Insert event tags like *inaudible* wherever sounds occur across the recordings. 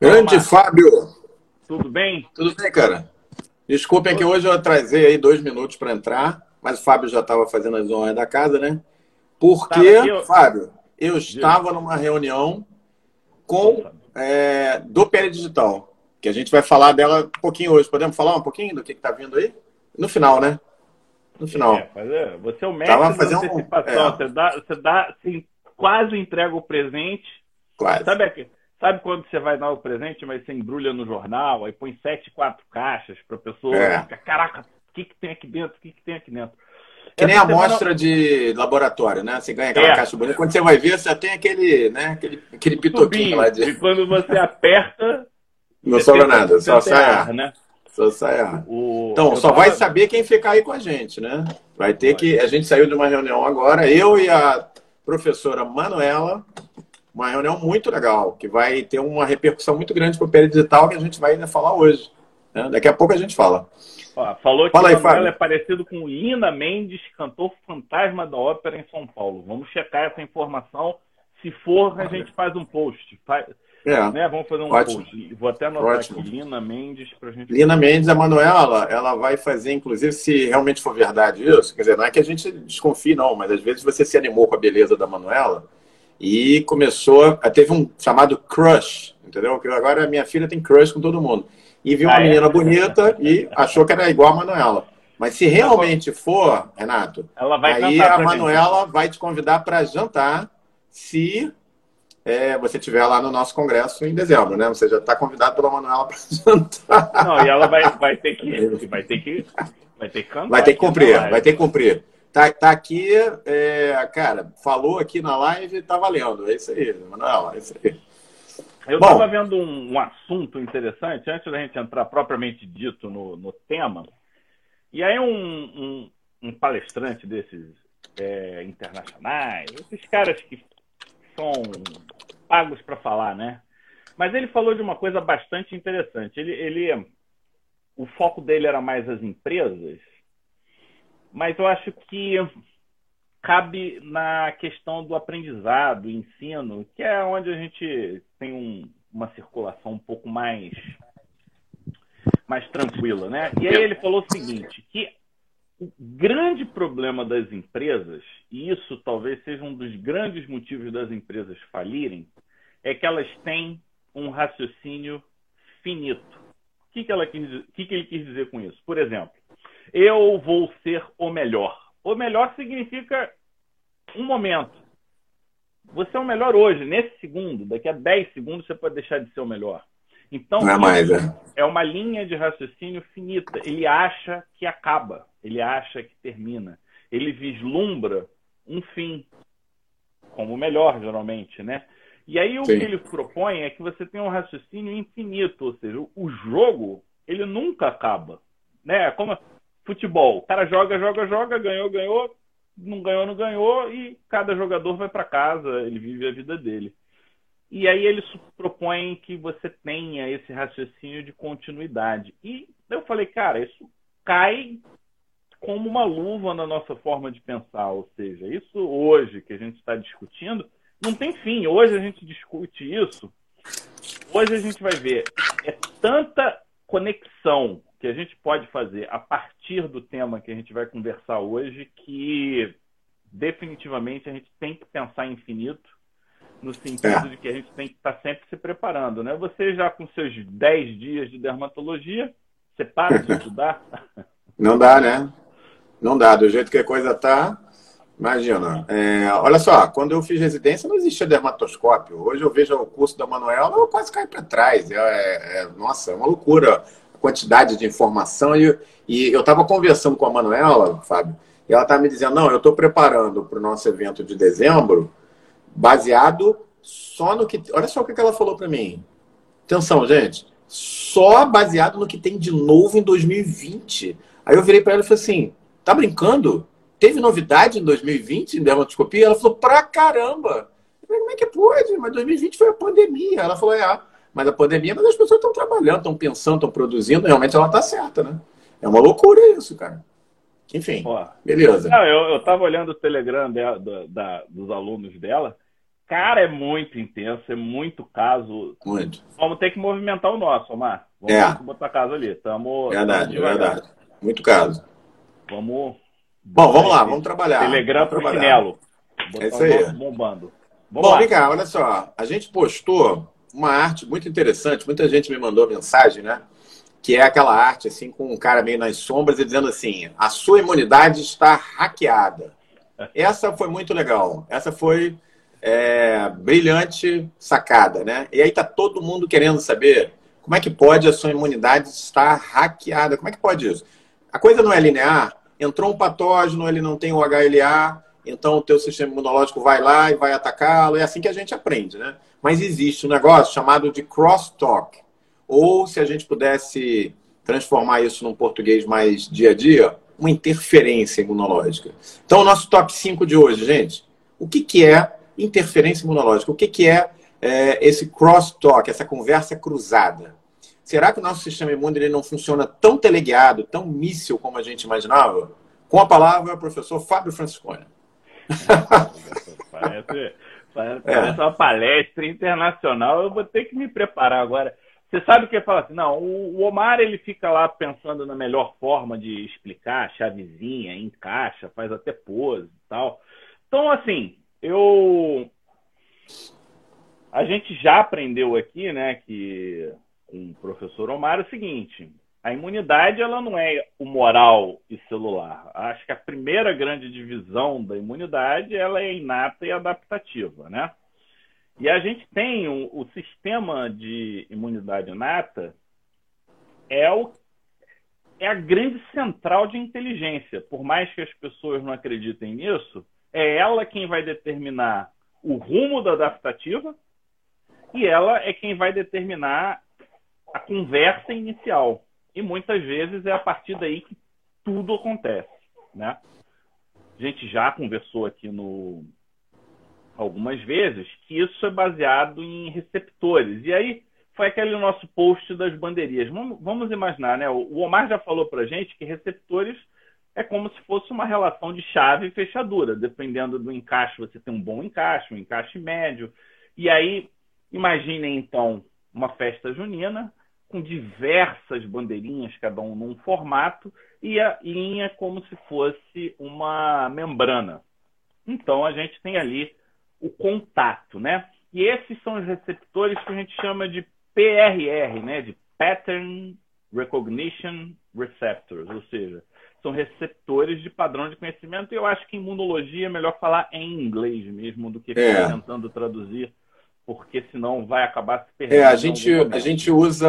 Grande Fábio! Tudo bem? Tudo bem, cara. Desculpem que hoje eu atrasei aí dois minutos para entrar, mas o Fábio já estava fazendo as honras da casa, né? Porque, eu... Fábio, eu estava numa reunião com é, do PL Digital, que a gente vai falar dela um pouquinho hoje. Podemos falar um pouquinho do que está vindo aí? No final, né? No final. É, é você é o mestre da antecipação. Um... É. Você, dá, você dá, assim, quase entrega o presente. Quase. Sabe aqui? Sabe quando você vai dar o presente, mas você embrulha no jornal, aí põe sete, quatro caixas para a pessoa é. ficar, caraca, o que, que tem aqui dentro? O que, que tem aqui dentro? Que Essa nem a amostra de laboratório, né? Você ganha aquela é. caixa bonita. Quando você vai ver, você tem aquele, né? aquele, aquele pitoquinho lá de. E quando você aperta. Não sobra nada, só sai ar. Né? Só sai ar. O... Então, eu só tava... vai saber quem ficar aí com a gente, né? Vai ter que. A gente saiu de uma reunião agora, eu e a professora Manuela, uma reunião muito legal, que vai ter uma repercussão muito grande para o Peri Digital, que a gente vai ainda falar hoje. Né? Daqui a pouco a gente fala. Ó, falou que Fala aí, Manuel é parecido com Lina Mendes, cantor fantasma da ópera em São Paulo. Vamos checar essa informação. Se for, a gente faz um post. Faz, é. né? Vamos fazer um Ótimo. post. Vou até anotar Ótimo. aqui, Lina Mendes, para gente. Lina Mendes, a Manuela, ela vai fazer, inclusive, se realmente for verdade isso, quer dizer, não é que a gente desconfie, não, mas às vezes você se animou com a beleza da Manuela e começou, teve um chamado crush, entendeu? Porque agora a minha filha tem crush com todo mundo. E viu uma ah, é? menina bonita e achou que era igual a Manuela. Mas se realmente for, Renato, aí a Manuela vai te convidar para jantar se é, você estiver lá no nosso congresso em dezembro, né? Você já está convidado pela Manuela para *laughs* jantar. Não, e ela vai, vai ter que vai ter que vai ter que cantar. Vai ter que cumprir, vai ter que cumprir. Tá, tá aqui, é, cara, falou aqui na live, tá valendo. É isso aí, Manuel, é isso aí. Eu estava vendo um, um, assunto interessante, antes da gente entrar propriamente dito no, no tema, e aí um, um, um palestrante desses é, internacionais, esses caras que são pagos para falar, né? Mas ele falou de uma coisa bastante interessante. Ele, ele, o foco dele era mais as empresas, mas eu acho que cabe na questão do aprendizado, ensino, que é onde a gente tem um, uma circulação um pouco mais mais tranquila, né? E aí ele falou o seguinte, que o grande problema das empresas, e isso talvez seja um dos grandes motivos das empresas falirem, é que elas têm um raciocínio finito. O que, que, ela quis, o que, que ele quis dizer com isso? Por exemplo, eu vou ser o melhor. O melhor significa um momento. Você é o melhor hoje, nesse segundo. Daqui a 10 segundos você pode deixar de ser o melhor. Então, é, mais, é. é uma linha de raciocínio finita. Ele acha que acaba, ele acha que termina. Ele vislumbra um fim, como o melhor, geralmente, né? E aí o Sim. que ele propõe é que você tenha um raciocínio infinito, ou seja, o jogo, ele nunca acaba. Né? Como futebol. O cara joga, joga, joga, ganhou, ganhou, não ganhou, não ganhou, e cada jogador vai para casa, ele vive a vida dele. E aí ele propõe que você tenha esse raciocínio de continuidade. E eu falei, cara, isso cai como uma luva na nossa forma de pensar. Ou seja, isso hoje que a gente está discutindo não tem fim. Hoje a gente discute isso. Hoje a gente vai ver é tanta conexão que a gente pode fazer a partir do tema que a gente vai conversar hoje, que definitivamente a gente tem que pensar infinito, no sentido é. de que a gente tem que estar sempre se preparando. Né? Você já com seus 10 dias de dermatologia, você para de *laughs* estudar? Não dá, né? Não dá. Do jeito que a coisa está, Imagina. É, olha só, quando eu fiz residência não existia dermatoscópio. Hoje eu vejo o curso da Manuela, eu quase caio para trás. É, é, é, nossa, é uma loucura quantidade de informação. E, e eu estava conversando com a Manuela, Fábio, e ela estava me dizendo: não, eu estou preparando para o nosso evento de dezembro, baseado só no que. Olha só o que ela falou para mim. Atenção, gente. Só baseado no que tem de novo em 2020. Aí eu virei para ela e falei assim: tá brincando? Teve novidade em 2020 em dermatoscopia? Ela falou: pra caramba! Eu falei, como é que pode? Mas 2020 foi a pandemia. Ela falou: é. Ah, mas a pandemia, mas as pessoas estão trabalhando, estão pensando, estão produzindo, realmente ela está certa, né? É uma loucura isso, cara. Enfim, beleza. Não, eu, estava olhando o Telegram da, da, dos alunos dela Cara, é muito intenso, é muito caso. Muito. Vamos ter que movimentar o nosso, Omar. Vamos é. botar caso ali. Tamo, verdade, tamo verdade. Muito caso. Vamos. Bom, vamos lá, vamos trabalhar. Telegram para pro chinelo. É isso aí. Bombando. Vamos Bom, vem cá, olha só. A gente postou uma arte muito interessante. Muita gente me mandou mensagem, né? Que é aquela arte, assim, com um cara meio nas sombras e dizendo assim: a sua imunidade está hackeada. Essa foi muito legal. Essa foi é, brilhante sacada, né? E aí tá todo mundo querendo saber como é que pode a sua imunidade estar hackeada. Como é que pode isso? A coisa não é linear. Entrou um patógeno, ele não tem o HLA, então o teu sistema imunológico vai lá e vai atacá-lo. É assim que a gente aprende, né? Mas existe um negócio chamado de crosstalk. Ou, se a gente pudesse transformar isso num português mais dia a dia, uma interferência imunológica. Então, o nosso top 5 de hoje, gente, o que, que é interferência imunológica? O que, que é, é esse crosstalk, essa conversa cruzada? Será que o nosso sistema imune ele não funciona tão teleguiado, tão míssil como a gente imaginava? Com a palavra, o professor Fábio Franciscone. parece, parece, é. uma palestra internacional. Eu vou ter que me preparar agora. Você sabe o que fala assim? Não, o Omar ele fica lá pensando na melhor forma de explicar, chavezinha, encaixa, faz até pose e tal. Então, assim, eu. A gente já aprendeu aqui, né, que com o professor Omar, é o seguinte: a imunidade ela não é humoral e celular. Acho que a primeira grande divisão da imunidade ela é inata e adaptativa, né? E a gente tem o, sistema de imunidade inata é o é a grande central de inteligência. Por mais que as pessoas não acreditem nisso, é ela quem vai determinar o rumo da adaptativa e ela é quem vai determinar a conversa inicial. E muitas vezes é a partir daí que tudo acontece, né? A gente já conversou aqui no algumas vezes que isso é baseado em receptores. E aí foi aquele nosso post das bandeirinhas. Vamos imaginar, né? O Omar já falou para gente que receptores é como se fosse uma relação de chave e fechadura. Dependendo do encaixe, você tem um bom encaixe, um encaixe médio. E aí, imaginem então uma festa junina com diversas bandeirinhas, cada um num formato, e a linha como se fosse uma membrana. Então a gente tem ali o contato, né? E esses são os receptores que a gente chama de PRR, né? De Pattern Recognition Receptors, ou seja, são receptores de padrão de conhecimento. E eu acho que em imunologia é melhor falar em inglês mesmo do que é. tentando traduzir porque senão vai acabar se perdendo. É, a gente, a gente usa,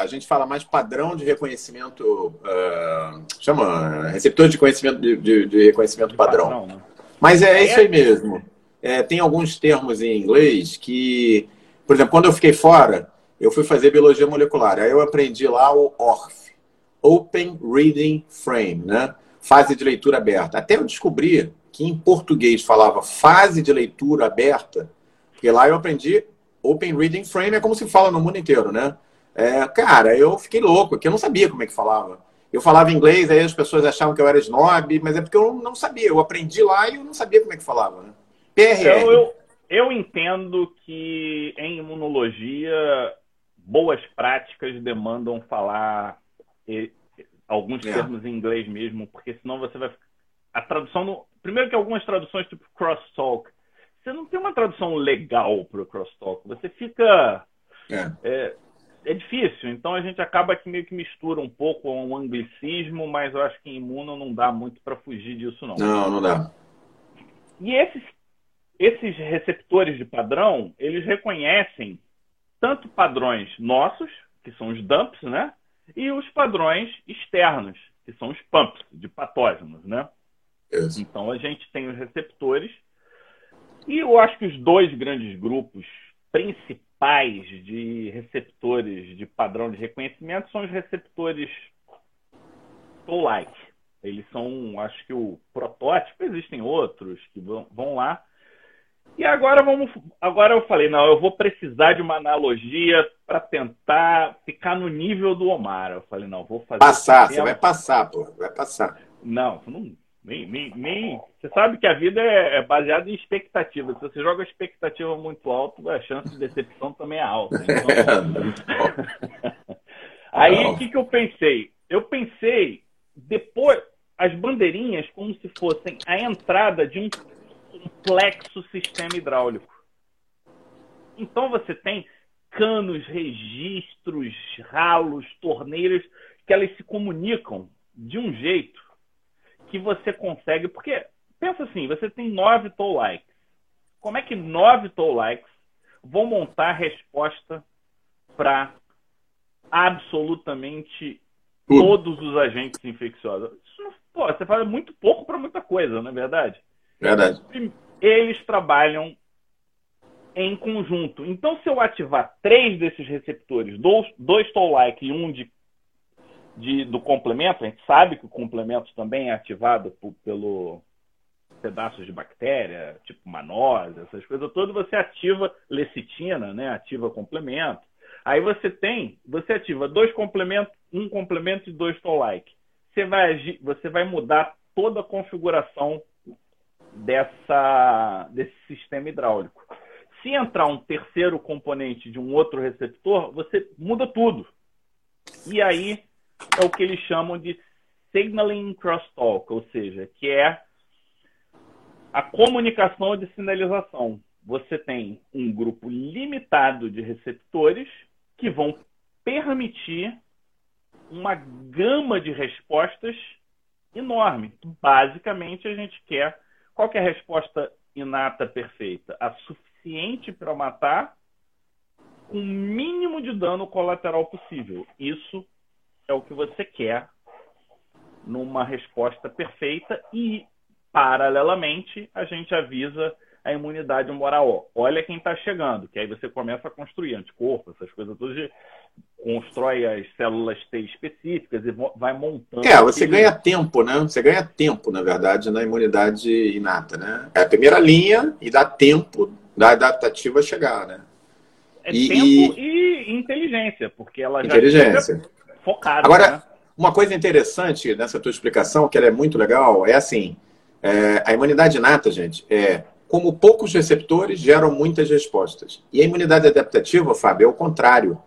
a gente fala mais padrão de reconhecimento, uh, chama receptor de conhecimento de, de, de reconhecimento de padrão. padrão né? Mas é, é, isso aí mesmo. É, tem alguns termos em inglês que, por exemplo, quando eu fiquei fora, eu fui fazer biologia molecular. Aí eu aprendi lá o ORF, Open Reading Frame, né? Fase de leitura aberta. Até eu descobri que em português falava fase de leitura aberta porque lá eu aprendi Open Reading Frame, é como se fala no mundo inteiro, né? É, cara, eu fiquei louco, porque eu não sabia como é que falava. Eu falava inglês, aí as pessoas achavam que eu era snob, mas é porque eu não sabia. Eu aprendi lá e eu não sabia como é que falava, né? PRR. Eu, eu, eu entendo que em imunologia, boas práticas demandam falar alguns é. termos em inglês mesmo, porque senão você vai. A tradução. No... Primeiro que algumas traduções, tipo crosstalk, você não tem uma tradução legal para o crosstalk. Você fica. É. é. É, difícil, então a gente acaba que meio que mistura um pouco um anglicismo, mas eu acho que em imuno não dá muito para fugir disso, não. Não, não dá. E esses, esses receptores de padrão, eles reconhecem tanto padrões nossos, que são os dumps, né? E os padrões externos, que são os pumps, de patógenos, né? Isso. Então a gente tem os receptores e eu acho que os dois grandes grupos principais de receptores de padrão de reconhecimento são os receptores Toll-like. Eles são, acho que o protótipo, existem outros que vão, vão lá. E agora vamos, agora eu falei, não, eu vou precisar de uma analogia para tentar ficar no nível do Omar. Eu falei, não, vou fazer. Passar, você vai passar, pô, vai passar. Não, não Nem, nem, nem... Você sabe que a vida é, é baseada em expectativa. Se você joga a expectativa muito alto, a chance de decepção também é alta. *laughs* Então... Aí, o que, que eu pensei? Eu pensei, depois, as bandeirinhas como se fossem a entrada de um complexo sistema hidráulico. Então, você tem canos, registros, ralos, torneiras, que elas se comunicam de um jeito que você consegue. Porque, pensa assim, você tem nove toll likes. Como é que nove toll likes vão montar a resposta para absolutamente todos os agentes infecciosos? Isso não, pô, você fala muito pouco para muita coisa, não é verdade? Verdade. Eles trabalham em conjunto. Então, se eu ativar três desses receptores, dois, dois toll-like e um de, de, do complemento, a gente sabe que o complemento também é ativado por, pelo pedaços de bactéria, tipo manose, essas coisas todas, você ativa lecitina, né? ativa complemento. Aí você tem, você ativa dois complementos, um complemento e dois toll-like. Você vai, você vai mudar toda a configuração dessa, desse sistema hidráulico. Se entrar um terceiro componente de um outro receptor, você muda tudo. E aí é o que eles chamam de signaling crosstalk, ou seja, que é a comunicação de sinalização. Você tem um grupo limitado de receptores que vão permitir uma gama de respostas enorme. Basicamente, a gente quer qual que é a resposta inata perfeita? A suficiente para matar com o mínimo de dano colateral possível. Isso é o que você quer numa resposta perfeita e, paralelamente, a gente avisa a imunidade moral. Olha quem está chegando, que aí você começa a construir anticorpo, essas coisas todas, constrói as células T específicas e vai montando. É, você ganha tempo, né? Você ganha tempo, na verdade, na imunidade inata, né? É a primeira linha e dá tempo da adaptativa chegar, né? É e, tempo e... e... inteligência, porque ela inteligência. já focada. Agora, né? uma coisa interessante nessa tua explicação, que ela é muito legal, é assim, é, a imunidade inata, gente, é como poucos receptores geram muitas respostas. E a imunidade adaptativa, Fábio, é o contrário.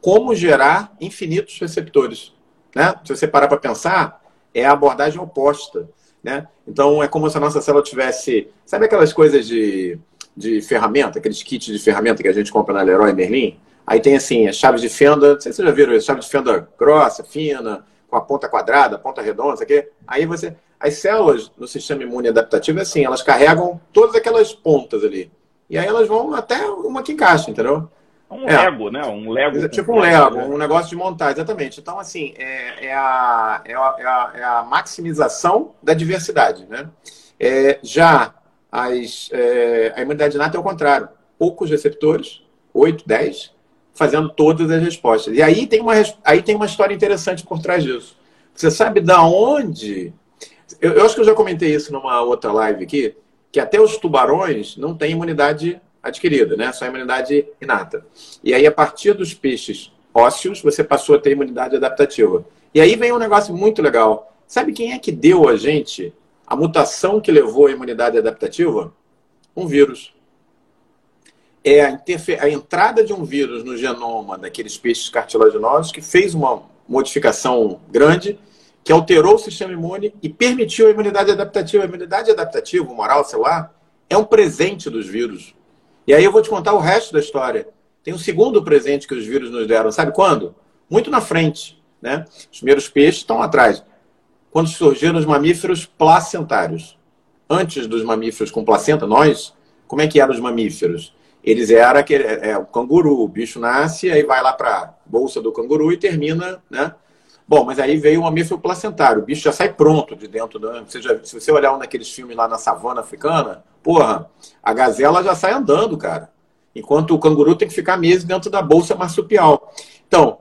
Como gerar infinitos receptores. Né? Se você parar para pensar, é a abordagem oposta. Né? Então, é como se a nossa célula tivesse. Sabe aquelas coisas de de ferramenta, aqueles kits de ferramenta que a gente compra na Leroy Merlin. Aí tem assim, as chaves de fenda, não sei se vocês já viram isso, chave de fenda grossa, fina, com a ponta quadrada, ponta redonda, aqui. Aí você. As células no sistema imune adaptativo é assim, elas carregam todas aquelas pontas ali. E aí elas vão até uma que encaixa, entendeu? Um é. Lego, né? Um Lego. Tipo um Lego, né? um negócio de montar, exatamente. Então, assim, é, é, a, é, a, é, a, é a maximização da diversidade, né? É, já as, é, a imunidade inata é o contrário. Poucos receptores, 8, 10, fazendo todas as respostas. E aí tem uma, aí tem uma história interessante por trás disso. Você sabe da onde. Eu, eu acho que eu já comentei isso numa outra live aqui, que até os tubarões não têm imunidade adquirida, né? Só imunidade inata. E aí, a partir dos peixes ósseos, você passou a ter imunidade adaptativa. E aí vem um negócio muito legal. Sabe quem é que deu a gente a mutação que levou à imunidade adaptativa? Um vírus. É a, a, entrada de um vírus no genoma daqueles peixes cartilaginosos que fez uma modificação grande, que alterou o sistema imune e permitiu a imunidade adaptativa. A imunidade adaptativa, moral celular, é um presente dos vírus. E aí eu vou te contar o resto da história. Tem um segundo presente que os vírus nos deram. Sabe quando? Muito na frente. Né? Os primeiros peixes estão atrás quando surgiram os mamíferos placentários. Antes dos mamíferos com placenta, nós, como é que eram os mamíferos? Eles eram aquele, é, é, o canguru, o bicho nasce, aí vai lá para bolsa do canguru e termina, né? Bom, mas aí veio o mamífero placentário, o bicho já sai pronto de dentro. Do, você já, se você olhar um daqueles filmes lá na savana africana, porra, a gazela já sai andando, cara. Enquanto o canguru tem que ficar meses dentro da bolsa marsupial. Então,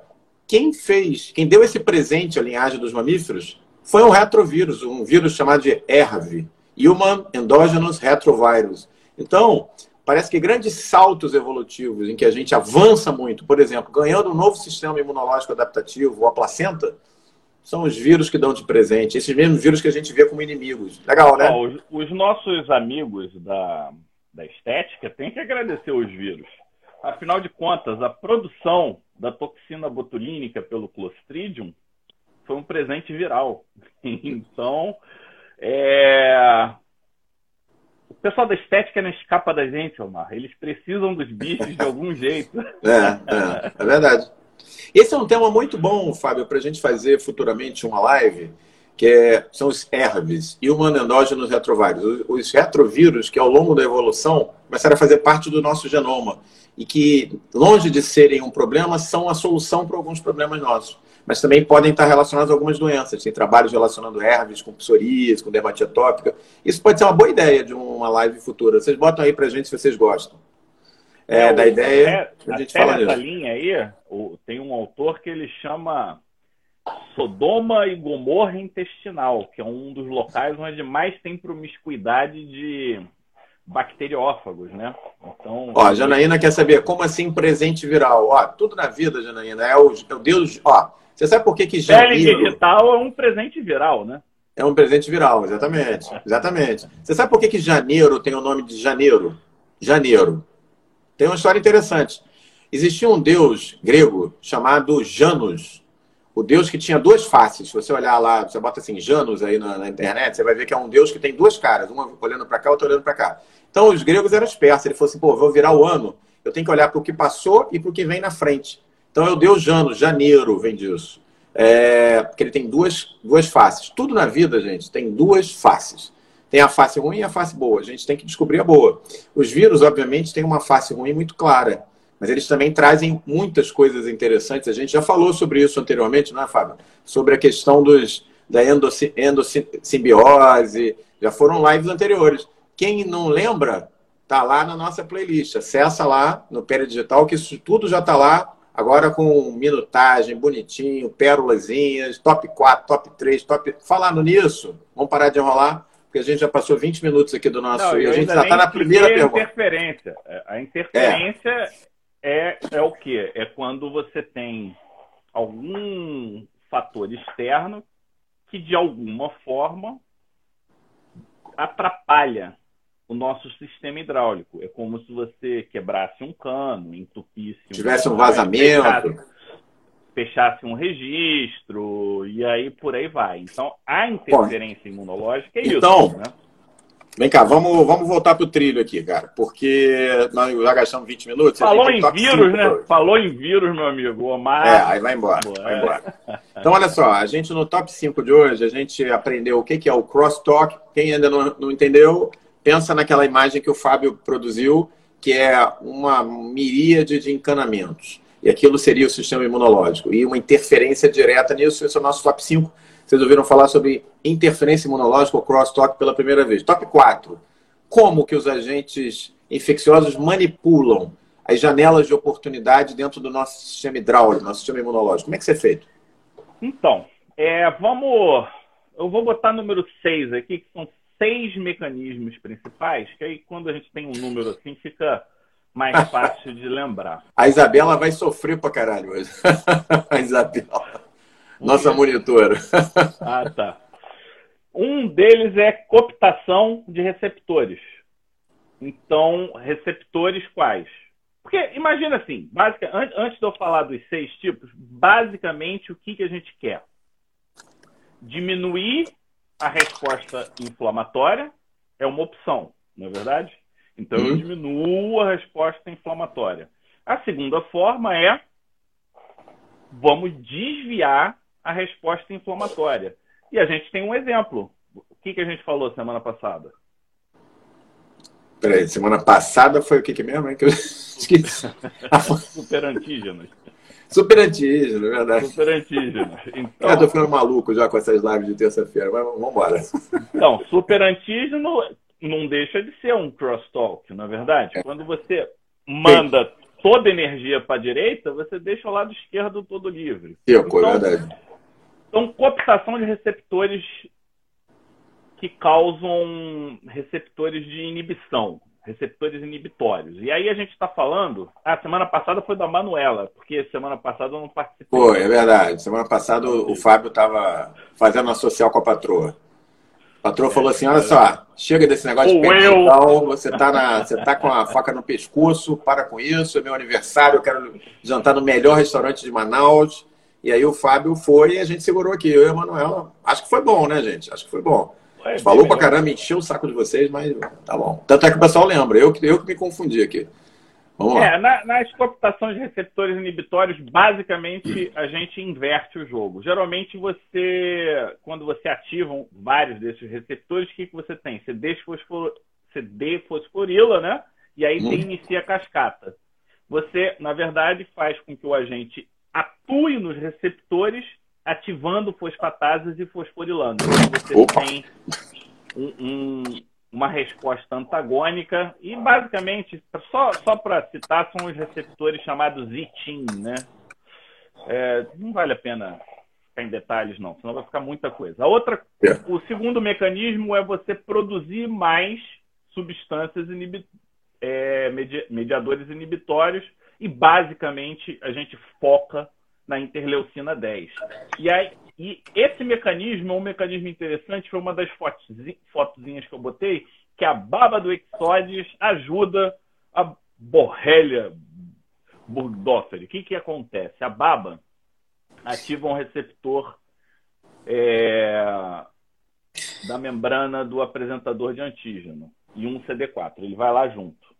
quem fez, quem deu esse presente à linhagem dos mamíferos foi um retrovírus, um vírus chamado de ERV, Human Endogenous Retrovirus. Então, parece que grandes saltos evolutivos em que a gente avança muito, por exemplo, ganhando um novo sistema imunológico adaptativo, a placenta, são os vírus que dão de presente, esses mesmos vírus que a gente vê como inimigos. Legal, né? os, os, nossos amigos da, da estética têm que agradecer os vírus. Afinal de contas, a produção da toxina botulínica pelo Clostridium foi um presente viral. *laughs* Então, é... o pessoal da estética não escapa da gente, Omar. Eles precisam dos bichos de algum jeito. *laughs* É, é, é verdade. Esse é um tema muito bom, Fábio, para a gente fazer futuramente uma live, que é, são os herpes e humanendógenos retrovários. Os, os retrovírus que, ao longo da evolução, começaram a fazer parte do nosso genoma e que, longe de serem um problema, são a solução para alguns problemas nossos. Mas também podem estar relacionados a algumas doenças. Tem trabalhos relacionando herpes com psoríase, com dermatite atópica. Isso pode ser uma boa ideia de uma live futura. Vocês botam aí para gente se vocês gostam. É, é da ideia. É, a gente fala nessa linha aí, tem um autor que ele chama Sodoma e Gomorra intestinal, que é um dos locais onde mais tem promiscuidade de bacteriófagos, né? Então, ó, a Janaína quer saber como assim presente viral. Ó, tudo na vida, Janaína, é o, é o Deus. Ó, você sabe por que que. Pele digital é um presente viral, né? É um presente viral, exatamente. Exatamente. Você sabe por que que janeiro tem o nome de janeiro? Janeiro. Tem uma história interessante. Existia um deus grego chamado Janus. O deus que tinha duas faces. Se você olhar lá, você bota assim, Janus aí na, na internet, você vai ver que é um deus que tem duas caras, uma olhando para cá, outra olhando para cá. Então, os gregos eram espertos. Ele falou assim, pô, vou virar o ano, eu tenho que olhar para o que passou e para o que vem na frente. Então, é o deus Janus, janeiro vem disso. É, porque ele tem duas, duas faces. Tudo na vida, gente, tem duas faces. Tem a face ruim e a face boa. A gente tem que descobrir a boa. Os vírus, obviamente, têm uma face ruim muito clara, mas eles também trazem muitas coisas interessantes. A gente já falou sobre isso anteriormente, não é, Fábio? Sobre a questão dos, da endossimbiose. Já foram lives anteriores. Quem não lembra, tá lá na nossa playlist. Acessa lá no Pera Digital, que isso tudo já está lá. Agora com minutagem, bonitinho, pérolazinhas, top 4, top 3, top. Falando nisso, vamos parar de enrolar porque a gente já passou 20 minutos aqui do nosso. Não, e a gente já está na primeira pergunta. Interferência. É, a interferência é. é, o quê? É quando você tem algum fator externo que, de alguma forma, atrapalha o nosso sistema hidráulico. É como se você quebrasse um cano, entupisse. Um Tivesse um vazamento fechasse um registro e aí por aí vai. Então, a interferência Bom, imunológica é então, isso. Né? Vem cá, vamos, vamos voltar para o trilho aqui, cara, porque nós já gastamos 20 minutos. Falou em vírus, né? Falou em vírus, meu amigo. Omar. É, aí vai embora. Vai embora. Então, olha só, a gente no top 5 de hoje, a gente aprendeu o que é o crosstalk. Quem ainda não, não entendeu, pensa naquela imagem que o Fábio produziu, que é uma miríade de encanamentos. E aquilo seria o sistema imunológico. E uma interferência direta nisso, esse é o nosso top 5. Vocês ouviram falar sobre interferência imunológica ou crosstalk pela primeira vez. Top 4. Como que os agentes infecciosos manipulam as janelas de oportunidade dentro do nosso sistema hidráulico, nosso sistema imunológico? Como é que isso é feito? Então, é, vamos. Eu vou botar número 6 aqui, que são seis mecanismos principais, que aí quando a gente tem um número assim, fica mais *laughs* fácil de lembrar. A Isabela vai sofrer pra caralho hoje. *laughs* a Isabela. Nossa um monitora. *laughs* ah, tá. Um deles é cooptação de receptores. Então, receptores quais? Porque imagina assim, basic, antes de eu falar dos seis tipos, basicamente o que, que a gente quer? Diminuir a resposta inflamatória é uma opção, não é verdade? Então, uhum. eu diminuo a resposta inflamatória. A segunda forma é vamos desviar a resposta inflamatória. E a gente tem um exemplo. O que, que a gente falou semana passada? Peraí, semana passada foi o que, que mesmo? Hein? Que eu esqueci. *laughs* Superantígenos. Superantígeno, é verdade. Superantígenos. Então, eu tô ficando maluco já com essas lives de terça-feira, mas vamos embora. Então, superantígeno não deixa de ser um crosstalk, na é verdade? É. Quando você manda toda a energia para a direita, você deixa o lado esquerdo todo livre. Sim, então, é verdade. Então, cooptação de receptores que causam receptores de inibição. receptores inibitórios. E aí a gente está falando. A ah, semana passada foi da Manuela, porque semana passada eu não participei. Foi, é verdade. Semana passada o, Fábio estava fazendo a social com a patroa. A patroa falou assim: olha só, chega desse negócio de perguntar, você está na, você tá com a faca no pescoço, para com isso, é meu aniversário, eu quero jantar no melhor restaurante de Manaus. E aí o Fábio foi e a gente segurou aqui. Eu e a Manuela. Acho que foi bom, né, gente? Acho que foi bom. É, falou pra caramba, encheu o saco de vocês, mas tá bom. Tanto é que o pessoal lembra, eu, eu que me confundi aqui. Vamos lá. É, na, nas cooptações de receptores inibitórios, basicamente a gente inverte o jogo. Geralmente você, quando você ativa vários desses receptores, o que, que você tem? Você, desfosfor, você defosforila, né? E aí você hum. inicia a cascata. Você, na verdade, faz com que o agente atue nos receptores ativando fosfatases e fosforilando. Então você Opa. tem um, um, uma resposta antagônica e basicamente, só, só para citar, são os receptores chamados ITIN, né? É, não vale a pena ficar em detalhes, não, senão vai ficar muita coisa. A outra, é. o segundo mecanismo é você produzir mais substâncias inibi é, mediadores inibitórios e basicamente a gente foca na interleucina 10. E, aí, e esse mecanismo é um mecanismo interessante, foi uma das fotozinhas que eu botei, que a baba do Exodes ajuda a borrelia burgdorferi. O que, que acontece? A baba ativa um receptor é, da membrana do apresentador de antígeno e um CD4. Ele vai lá junto.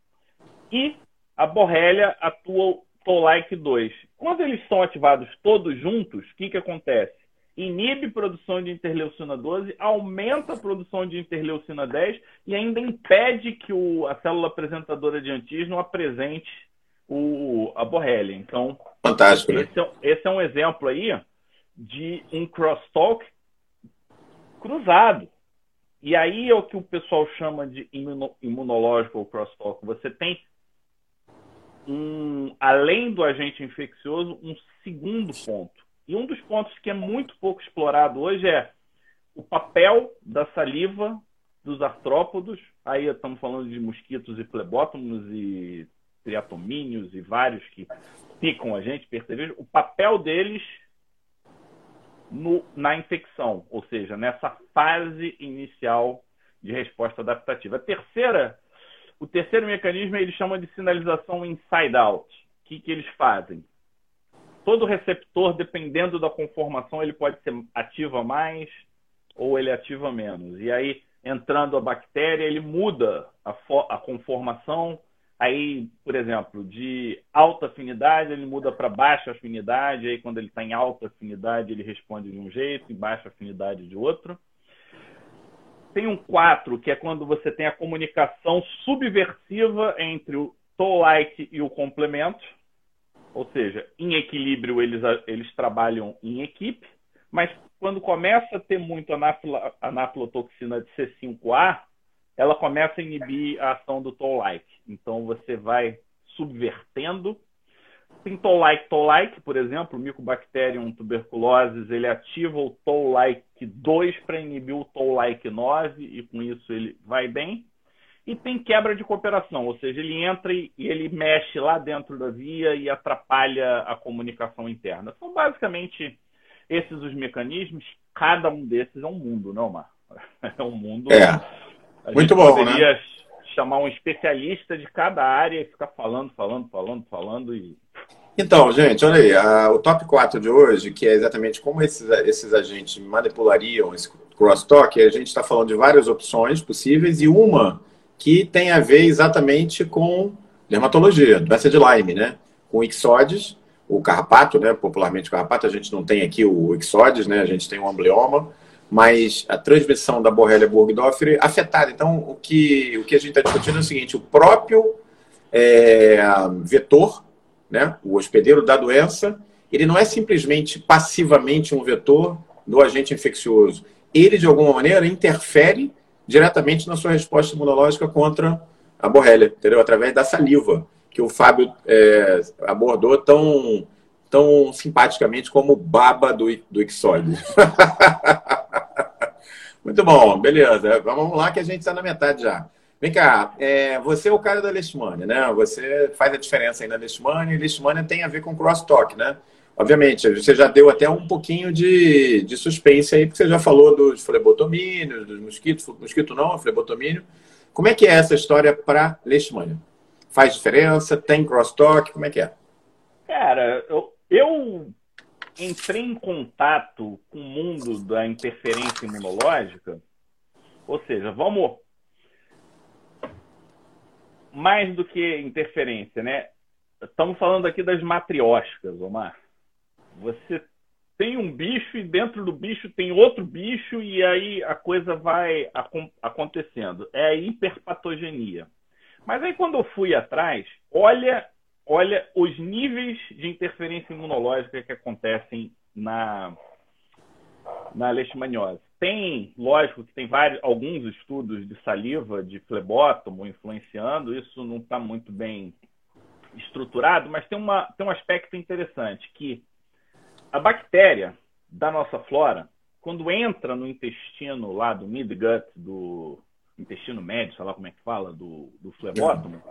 E a borrelia atua Toll-like 2. Quando eles são ativados todos juntos, o que, que acontece? Inibe produção de interleucina 12, aumenta a produção de interleucina 10 e ainda impede que o, a célula apresentadora de antígeno apresente o, a borrelia. Então, Fantástico, né? esse, é, esse é um exemplo aí de um crosstalk cruzado. E aí é o que o pessoal chama de imunológico ou crosstalk. Você tem um, além do agente infeccioso, um segundo ponto. E um dos pontos que é muito pouco explorado hoje é o papel da saliva dos artrópodos. Aí estamos falando de mosquitos e plebótomos e triatomíneos e vários que picam a gente, perceber o papel deles no, na infecção, ou seja, nessa fase inicial de resposta adaptativa. A terceira o terceiro mecanismo eles chamam de sinalização inside out. O que, que eles fazem? Todo receptor, dependendo da conformação, ele pode ser ativa mais ou ele ativa menos. E aí, entrando a bactéria, ele muda a, a conformação. Aí, por exemplo, de alta afinidade, ele muda para baixa afinidade. Aí, quando ele está em alta afinidade, ele responde de um jeito, em baixa afinidade de outro. Tem um 4, que é quando você tem a comunicação subversiva entre o toll-like e o complemento. Ou seja, em equilíbrio eles, eles trabalham em equipe, mas quando começa a ter muito anaflotoxina de C5A, ela começa a inibir a ação do toll-like. Então você vai subvertendo tem toll-like, toll-like, por exemplo, o Mycobacterium tuberculosis, ele ativa o toll-like 2 para inibir o toll-like 9 e com isso ele vai bem. E tem quebra de cooperação, ou seja, ele entra e ele mexe lá dentro da via e atrapalha a comunicação interna. São basicamente esses os mecanismos. Cada um desses é um mundo, não, Mar? *laughs* É um mundo. É. Muito bom, né? poderia né? Chamar um especialista de cada área e ficar falando, falando, falando, falando e então, gente, olha aí, a, o top 4 de hoje, que é exatamente como esses, esses agentes manipulariam esse crosstalk, a gente está falando de várias opções possíveis e uma que tem a ver exatamente com dermatologia, doença de Lyme, né? Com ixodes, o carrapato, né? Popularmente carrapato, a gente não tem aqui o ixodes, né? A gente tem o ambleoma, mas a transmissão da Borrelia burgdorferi afetada. Então, o que, o que a gente está discutindo é o seguinte, o próprio é, vetor né, o hospedeiro da doença, ele não é simplesmente passivamente um vetor do agente infeccioso. Ele, de alguma maneira, interfere diretamente na sua resposta imunológica contra a borrelia, entendeu? Através da saliva, que o Fábio é, abordou tão, tão simpaticamente como baba do, do Ixodes. *laughs* Muito bom, beleza. Vamos lá que a gente está na metade já. Vem cá, é, você é o cara da Leishmania, né? Você faz a diferença aí na Leishmania, e Leishmania tem a ver com crosstalk, né? Obviamente, você já deu até um pouquinho de, de suspense aí, porque você já falou dos flebotomínios, dos mosquitos, mosquito não, flebotomínio. Como é que é essa história para Leishmania? Faz diferença? Tem crosstalk? Como é que é? Cara, eu, eu entrei em contato com o mundo da interferência imunológica, ou seja, vamos mais do que interferência, né? Estamos falando aqui das matrióticas, Omar. Você tem um bicho e dentro do bicho tem outro bicho e aí a coisa vai acontecendo. É a hiperpatogenia. Mas aí quando eu fui atrás, olha, olha os níveis de interferência imunológica que acontecem na na leishmaniose. Tem, lógico, que tem vários, alguns estudos de saliva de flebótomo influenciando, isso não está muito bem estruturado, mas tem, uma, tem um aspecto interessante, que a bactéria da nossa flora, quando entra no intestino lá do midgut, do intestino médio, sei lá como é que fala, do, do flebótomo,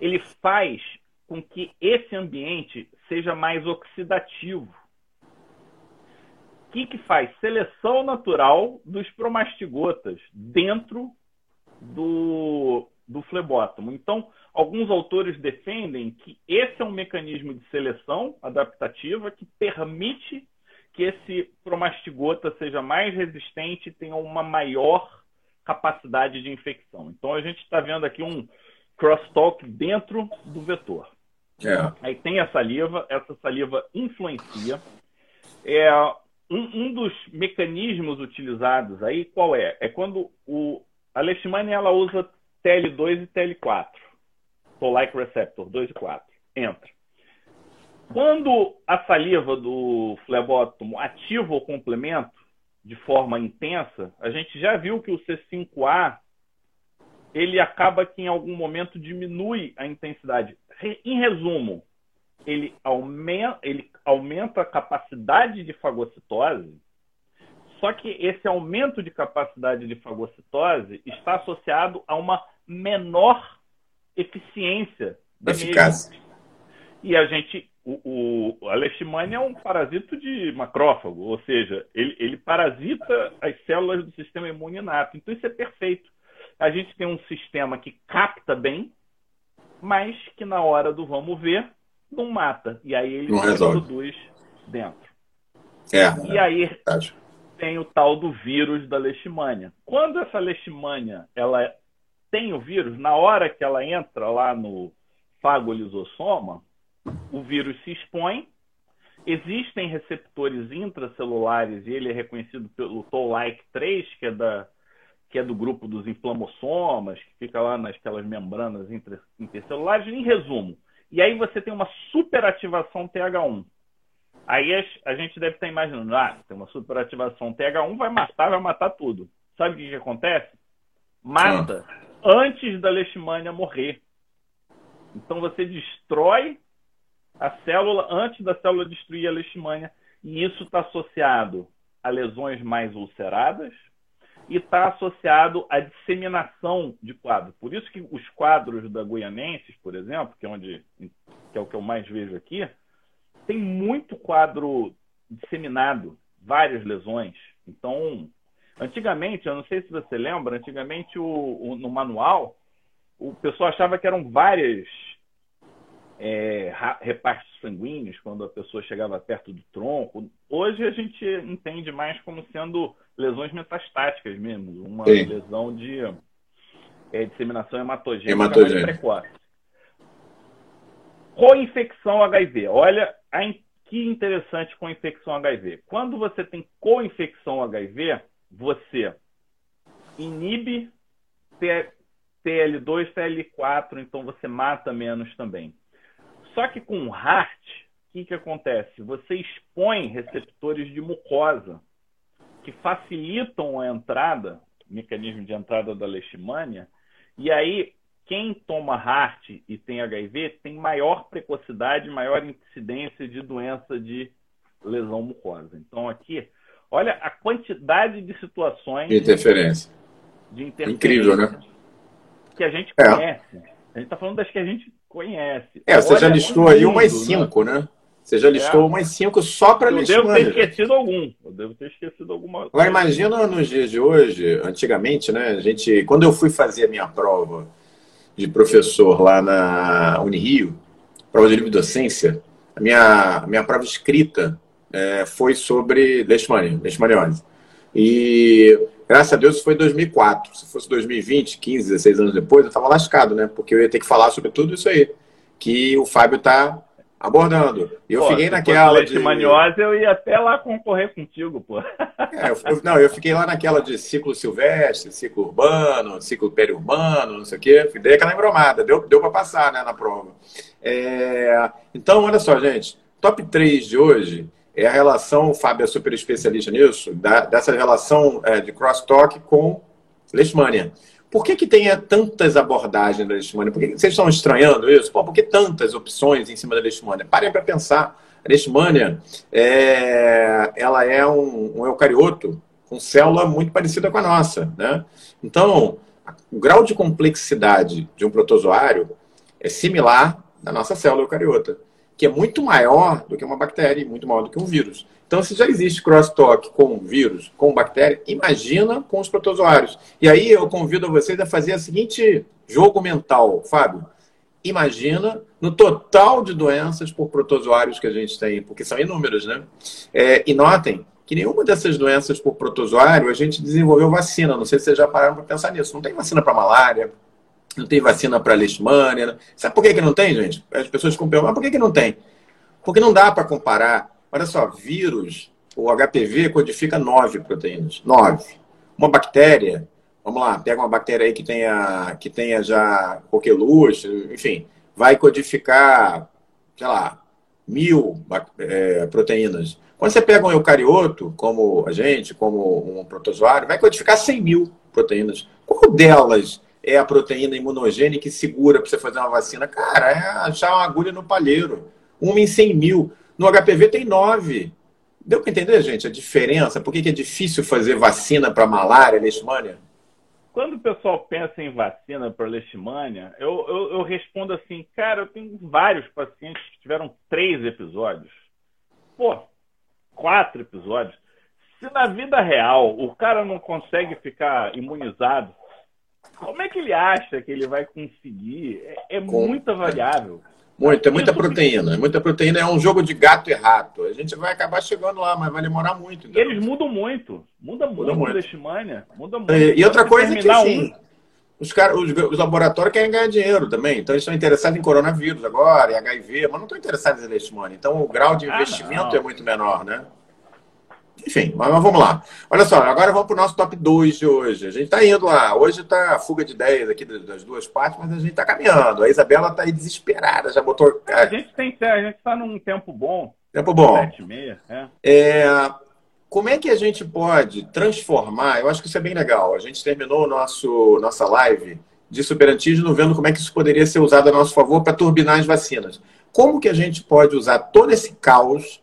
ele faz com que esse ambiente seja mais oxidativo. O que, que faz? Seleção natural dos promastigotas dentro do, do flebótomo. Então, alguns autores defendem que esse é um mecanismo de seleção adaptativa que permite que esse promastigota seja mais resistente e tenha uma maior capacidade de infecção. Então, a gente está vendo aqui um crosstalk dentro do vetor. É. Aí tem a saliva, essa saliva influencia. É, um, um, dos mecanismos utilizados aí, qual é? É quando o, a leishmania ela usa TL2 e TL4. Toll-like receptor 2 e 4. Entra. Quando a saliva do flebótomo ativa o complemento de forma intensa, a gente já viu que o C5A ele acaba que em algum momento diminui a intensidade. Em resumo, ele aumenta, ele aumenta a capacidade de fagocitose, só que esse aumento de capacidade de fagocitose está associado a uma menor eficiência da eficácia. E a gente, o, o, a leishmania é um parasito de macrófago, ou seja, ele, ele parasita as células do sistema imune inato. Então isso é perfeito. A gente tem um sistema que capta bem, mas que na hora do vamos ver não mata. E aí ele produz dentro. É, e aí é tem o tal do vírus da leishmania. Quando essa leishmania ela tem o vírus, na hora que ela entra lá no fagolisosoma, o vírus se expõe. Existem receptores intracelulares e ele é reconhecido pelo Toll-like 3, que é, da, que é do grupo dos inflamossomas, que fica lá nasquelas membranas intercelulares. Em resumo, e aí você tem uma superativação TH1. Aí a gente deve estar imaginando, ah, tem uma superativação TH1, vai matar, vai matar tudo. Sabe o que, que acontece? Mata ah antes da leishmania morrer. Então você destrói a célula antes da célula destruir a leishmania. E isso está associado a lesões mais ulceradas e está associado à disseminação de quadros. Por isso que os quadros da Guianenses, por exemplo, que é, onde, que é o que eu mais vejo aqui, tem muito quadro disseminado, várias lesões. Então, Antigamente, eu não sei se você lembra, antigamente o, o no manual, o pessoal achava que eram várias é, repartos sanguíneos quando a pessoa chegava perto do tronco. Hoje a gente entende mais como sendo lesões metastáticas mesmo, uma Sim. lesão de é, disseminação hematogênica, hematogênica. mais precoce. Co-infecção HIV. Olha a, que interessante com infecção HIV. Quando você tem co-infecção HIV, você inibe TL2, TL4, então você mata menos também. Só que com o HART, o que, que acontece? Você expõe receptores de mucosa que facilitam a entrada, mecanismo de entrada da leishmania, e aí quem toma HART e tem HIV tem maior precocidade, maior incidência de doença de lesão mucosa. Então aqui Olha a quantidade de situações. De interferência. De interferência. Incrível, né? que a gente é. conhece. A gente está falando das que a gente conhece. É, você Olha, já listou aí umas né? cinco, né? né? Você já listou é. umas cinco só para Leishmania. Eu devo ter esquecido algum. Eu devo ter esquecido alguma. Agora imagina nos dias de hoje, antigamente, né? A gente, quando eu fui fazer a minha prova de professor lá na Unirio, prova de livre docência, a minha, a minha prova escrita é, foi sobre leishmaniose. E graças a Deus foi 2004. Se fosse 2020, 15, 16 anos depois, eu estava lascado, né? Porque eu ia ter que falar sobre tudo isso aí que o Fábio está abordando. E eu pô, fiquei naquela de maniose, eu ia até lá concorrer contigo, pô. É, eu, eu, não, eu fiquei lá naquela de ciclo silvestre, ciclo urbano, ciclo periurbano, não sei o quê. Dei aquela embromada, deu, deu para passar né, na prova. É, então, olha só, gente. Top 3 de hoje é a relação, o Fábio é super especialista nisso, da, dessa relação é, de crosstalk com leishmania. Por que, que tem tantas abordagens da leishmania? Por que, vocês estão estranhando isso? Pô, por que tantas opções em cima da leishmania? Parem para pensar. A leishmania é, ela é um, um eucarioto com célula muito parecida com a nossa. Né? Então, o grau de complexidade de um protozoário é similar da nossa célula eucariota, que é muito maior do que uma bactéria, muito maior do que um vírus. Então, se já existe crosstalk com vírus, com bactéria, imagina com os protozoários. E aí eu convido vocês a fazer o seguinte jogo mental, Fábio. Imagina no total de doenças por protozoários que a gente tem, porque são inúmeras, né? É, e notem que nenhuma dessas doenças por protozoário a gente desenvolveu vacina. Não sei se vocês já pararam para pensar nisso. Não tem vacina para malária, não tem vacina para leishmania. Sabe por que, que não tem, gente? As pessoas ficam perguntando, mas por que, que não tem? Porque não dá para comparar Olha só, vírus, o HPV codifica nove proteínas. Nove. Uma bactéria, vamos lá, pega uma bactéria aí que tenha, que tenha já coqueluche, enfim, vai codificar, sei lá, mil é, proteínas. Quando você pega um eucarioto, como a gente, como um protozoário, vai codificar 100 mil proteínas. Qual delas é a proteína imunogênica que segura para você fazer uma vacina? Cara, é achar uma agulha no palheiro. Uma em 100 mil. No HPV tem nove. Deu para entender, gente, a diferença? Por que, é difícil fazer vacina para malária, leishmania? Quando o pessoal pensa em vacina para leishmania, eu, eu, eu, respondo assim, cara, eu tenho vários pacientes que tiveram três episódios. Pô, quatro episódios. Se na vida real o cara não consegue ficar imunizado, como é que ele acha que ele vai conseguir? É, é muita variável. Muito, é muita proteína. É muita proteína, é um jogo de gato e rato. A gente vai acabar chegando lá, mas vai demorar muito. Então. Eles mudam muito. Muda muito, muda muito. Leishmania. Muda muito. E, e outra coisa é que, assim, um... os, cara, os, os, laboratórios querem ganhar dinheiro também. Então, eles estão interessados em coronavírus agora, em HIV, mas não estão interessados em Leishmania. Então, o grau de ah, investimento ah, é muito menor, né? Enfim, mas, mas, vamos lá. Olha só, agora vamos para o nosso top 2 de hoje. A gente está indo lá. Hoje está fuga de ideias aqui das duas partes, mas a gente está caminhando. A Isabela está aí desesperada, já botou. A gente tem a gente está num tempo bom. Tempo bom. Sete e meia, é. é. Como é que a gente pode transformar? Eu acho que isso é bem legal. A gente terminou nosso, nossa live de superantígeno vendo como é que isso poderia ser usado a nosso favor para turbinar as vacinas. Como que a gente pode usar todo esse caos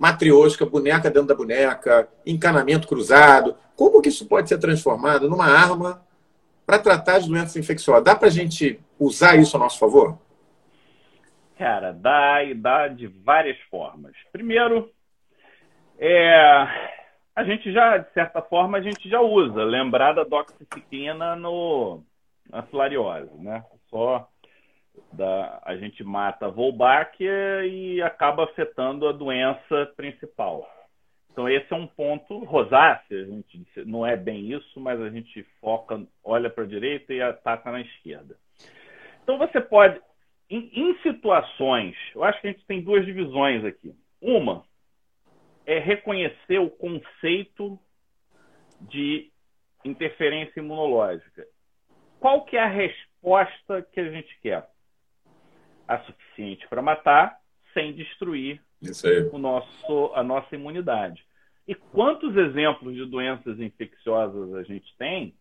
matriosca, boneca dentro da boneca, encanamento cruzado. Como que isso pode ser transformado numa arma para tratar de doenças infecciosas? Dá para a gente usar isso a nosso favor? Cara, dá e dá de várias formas. Primeiro, é, a gente já, de certa forma, a gente já usa. Lembrar da doxiciclina no, na filariose, né? Só da, a gente mata a Wolbachia e acaba afetando a doença principal. Então esse é um ponto rosácea, a gente não é bem isso, mas a gente foca, olha para a direita e ataca na esquerda. Então você pode, em, em situações, eu acho que a gente tem duas divisões aqui. Uma é reconhecer o conceito de interferência imunológica. Qual que é a resposta que a gente quer? A suficiente para matar sem destruir o nosso, a nossa imunidade. E quantos exemplos de doenças infecciosas a gente tem,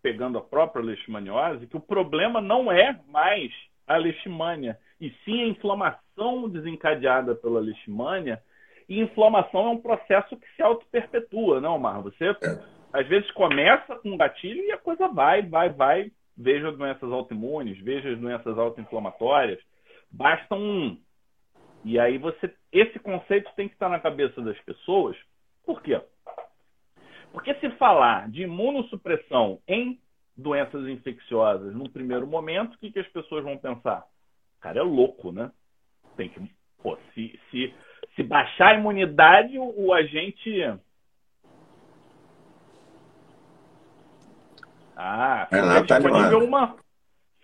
pegando a própria leishmaniose, que o problema não é mais a leishmania, e sim a inflamação desencadeada pela leishmania. E inflamação é um processo que se auto-perpetua, não, Mar? Você, é. às vezes, começa com um gatilho e a coisa vai, vai, vai, veja doenças autoimunes, veja doenças autoinflamatórias, basta um. E aí você, esse conceito tem que estar na cabeça das pessoas. Por quê? Porque se falar de imunossupressão em doenças infecciosas no primeiro momento, o que, que as pessoas vão pensar? O cara é louco, né? Tem que, pô, se, se, se baixar a imunidade, o, o agente Ah, fica Renato tá disponível uma.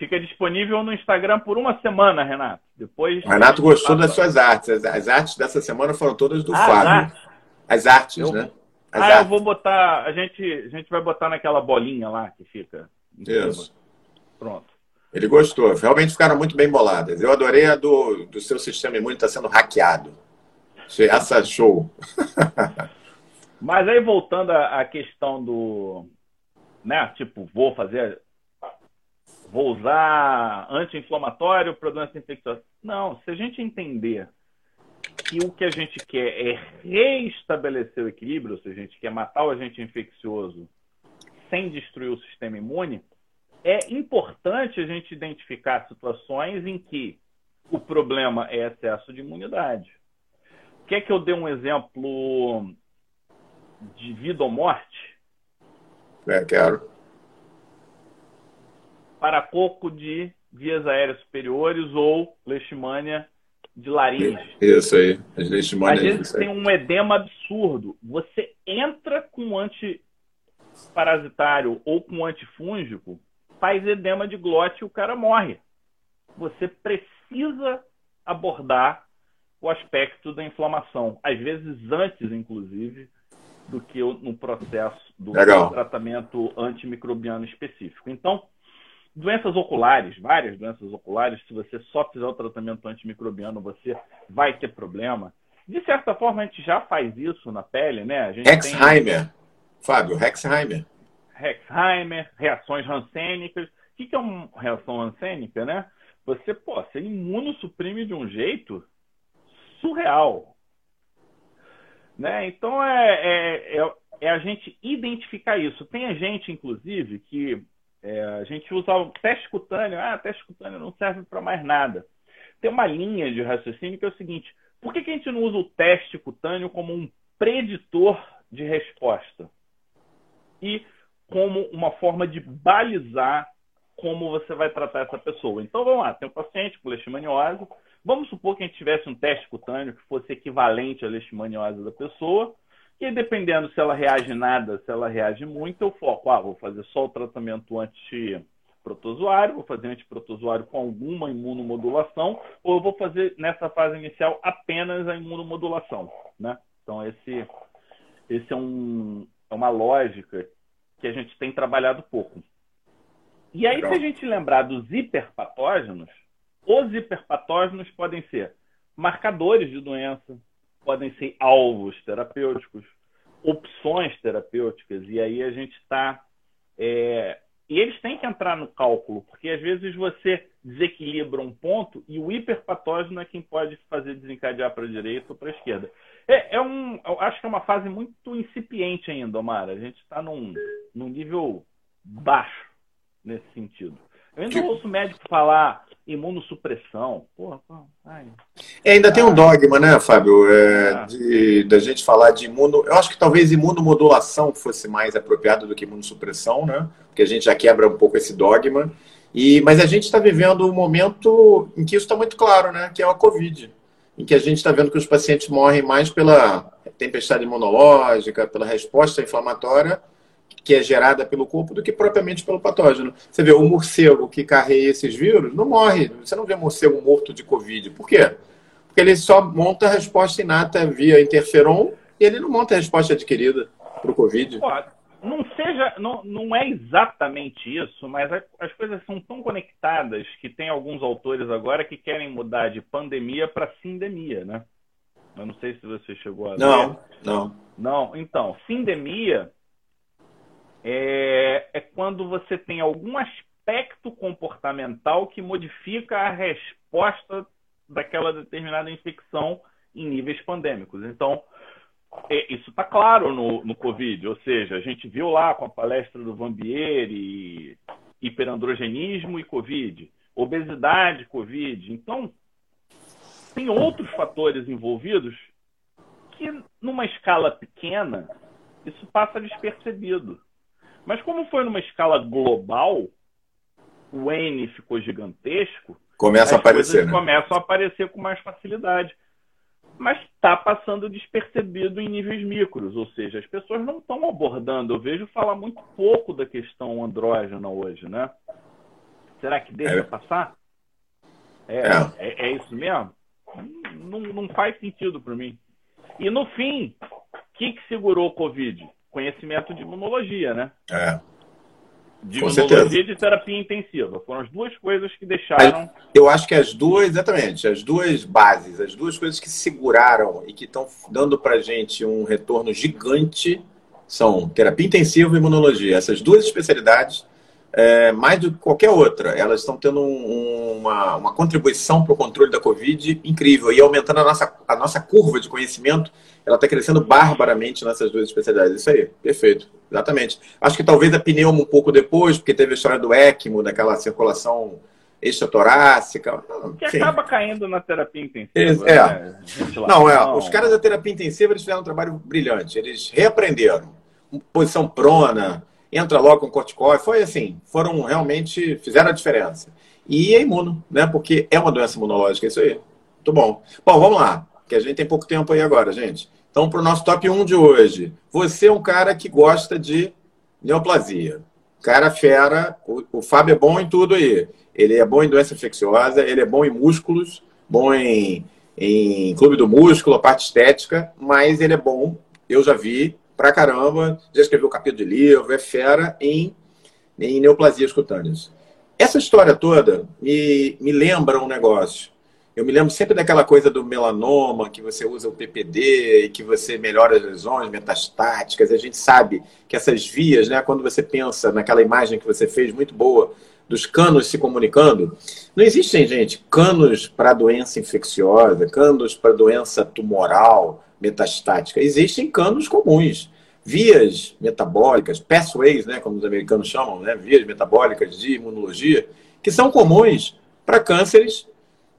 Fica disponível no Instagram por uma semana, Renato. Depois. Renato gostou das suas artes. As, as, artes dessa semana foram todas do ah, Fábio. As artes, eu... né? As ah, artes. eu vou botar. A gente, a gente vai botar naquela bolinha lá que fica. Isso. Pronto. Ele gostou. Realmente ficaram muito bem boladas. Eu adorei a do, do seu sistema imune está sendo hackeado. Essa show. *laughs* Mas aí voltando à questão do, né? Tipo, vou fazer. Vou usar anti-inflamatório para doença infecciosa. Não, se a gente entender que o que a gente quer é reestabelecer o equilíbrio, ou seja, a gente quer matar o agente infeccioso sem destruir o sistema imune, é importante a gente identificar situações em que o problema é excesso de imunidade. Quer que eu dê um exemplo de vida ou morte? É, quero. Paracoco de vias aéreas superiores ou leishmania de laringe. Isso aí, as leishmanias. Às vezes tem um edema absurdo. Você entra com antiparasitário ou com antifúngico, faz edema de glote e o cara morre. Você precisa abordar o aspecto da inflamação. Às vezes antes, inclusive, do que no processo do Legal. tratamento antimicrobiano específico. Então, doenças oculares, várias doenças oculares, se você só fizer o tratamento antimicrobiano, você vai ter problema. De certa forma, a gente já faz isso na pele, né? Hexheimer. Tem... Fábio, Hexheimer. Hexheimer, reações rancênicas. O que é uma reação rancênica, né? Você, pô, você imunossuprime de um jeito surreal. Né? Então é, é, é, é, a gente identificar isso. Tem a gente, inclusive, que é, a gente usa o teste cutâneo. Ah, teste cutâneo não serve para mais nada. Tem uma linha de raciocínio que é o seguinte: por que, que a gente não usa o teste cutâneo como um preditor de resposta? E como uma forma de balizar como você vai tratar essa pessoa. Então vamos lá, tem um paciente com leishmaniose, Vamos supor que a gente tivesse um teste cutâneo que fosse equivalente à leishmaniose da pessoa, e dependendo se ela reage nada, se ela reage muito, eu foco, ah, vou fazer só o tratamento antiprotozoário, vou fazer antiprotozoário com alguma imunomodulação, ou eu vou fazer nessa fase inicial apenas a imunomodulação, né? Então esse esse é um é uma lógica que a gente tem trabalhado pouco. E aí, Legal. se a gente lembrar dos hiperpatógenos, os hiperpatógenos podem ser marcadores de doença, podem ser alvos terapêuticos, opções terapêuticas, e aí a gente está. É... E eles têm que entrar no cálculo, porque às vezes você desequilibra um ponto e o hiperpatógeno é quem pode fazer desencadear para a direita ou para a esquerda. É, é um, eu acho que é uma fase muito incipiente ainda, Omar. A gente está num, num nível baixo nesse sentido. Eu ainda ouço médico falar imunossupressão. Porra, ai. É, ainda tem um dogma, né, Fábio? É, é. De, da gente falar de imuno. Eu acho que talvez imunomodulação fosse mais apropriado do que imunossupressão, né? Porque a gente já quebra um pouco esse dogma. E, mas a gente está vivendo um momento em que isso está muito claro, né? Que é a Covid. Em que a gente está vendo que os pacientes morrem mais pela tempestade imunológica, pela resposta inflamatória que é gerada pelo corpo do que propriamente pelo patógeno. Você vê, o morcego que carrega esses vírus não morre. Você não vê morcego morto de Covid. Por quê? Porque ele só monta a resposta inata via interferon e ele não monta a resposta adquirida para o Covid. Pô, não seja, não, não é exatamente isso, mas as coisas são tão conectadas que tem alguns autores agora que querem mudar de pandemia para sindemia, né? Eu não sei se você chegou a não, ver. Não, não. Então, sindemia é, é quando você tem algum aspecto comportamental que modifica a resposta daquela determinada infecção em níveis pandêmicos. Então, é, isso está claro no, no Covid, ou seja, a gente viu lá com a palestra do Vambieri hiperandrogenismo e Covid, obesidade, Covid. Então, tem outros fatores envolvidos que, numa escala pequena, isso passa despercebido. Mas como foi numa escala global, o N ficou gigantesco, começa a aparecer, né? começam a aparecer com mais facilidade. Mas está passando despercebido em níveis micros, ou seja, as pessoas não estão abordando. Eu vejo falar muito pouco da questão andrógena hoje, né? Será que deixa é. passar? É, é. é, é isso mesmo? Não, não faz sentido para mim. E no fim, o que, que segurou o Covid? Conhecimento de imunologia, né? É. De Com imunologia certeza. e de terapia intensiva. Foram as duas coisas que deixaram. Eu acho que as duas, exatamente, as duas bases, as duas coisas que seguraram e que estão dando para gente um retorno gigante são terapia intensiva e imunologia. Essas duas especialidades é, mais do que qualquer outra. Elas estão tendo um, uma, uma contribuição para o controle da Covid incrível e aumentando a nossa, a nossa curva de conhecimento. Ela está crescendo barbaramente nessas duas especialidades. Isso aí, perfeito. Exatamente. Acho que talvez a pneumo um pouco depois, porque teve a história do ECMO, daquela circulação extratorácica. Que Sim. acaba caindo na terapia intensiva. É. Né? Não, é. Os caras da terapia intensiva eles fizeram um trabalho brilhante. Eles reaprenderam. Posição prona, entra logo com corticóide. Foi assim, foram realmente, fizeram a diferença. E é imuno, né? Porque é uma doença imunológica, é isso aí. Muito bom. Bom, vamos lá, que a gente tem pouco tempo aí agora, gente. Então, para o nosso top 1 de hoje. Você é um cara que gosta de neoplasia. Cara fera, o, o Fábio é bom em tudo aí. Ele é bom em doença infecciosa, ele é bom em músculos, bom em, em clube do músculo, a parte estética, mas ele é bom, eu já vi, pra caramba, já escreveu capítulo de livro, é fera em, em neoplasias cutâneas. Essa história toda me, me lembra um negócio. Eu me lembro sempre daquela coisa do melanoma, que você usa o PPD e que você melhora as lesões metastáticas. A gente sabe que essas vias, né, quando você pensa naquela imagem que você fez muito boa dos canos se comunicando, não existem, gente, canos para doença infecciosa, canos para doença tumoral, metastática. Existem canos comuns vias metabólicas, pathways, né, como os americanos chamam, né, vias metabólicas de imunologia, que são comuns para cânceres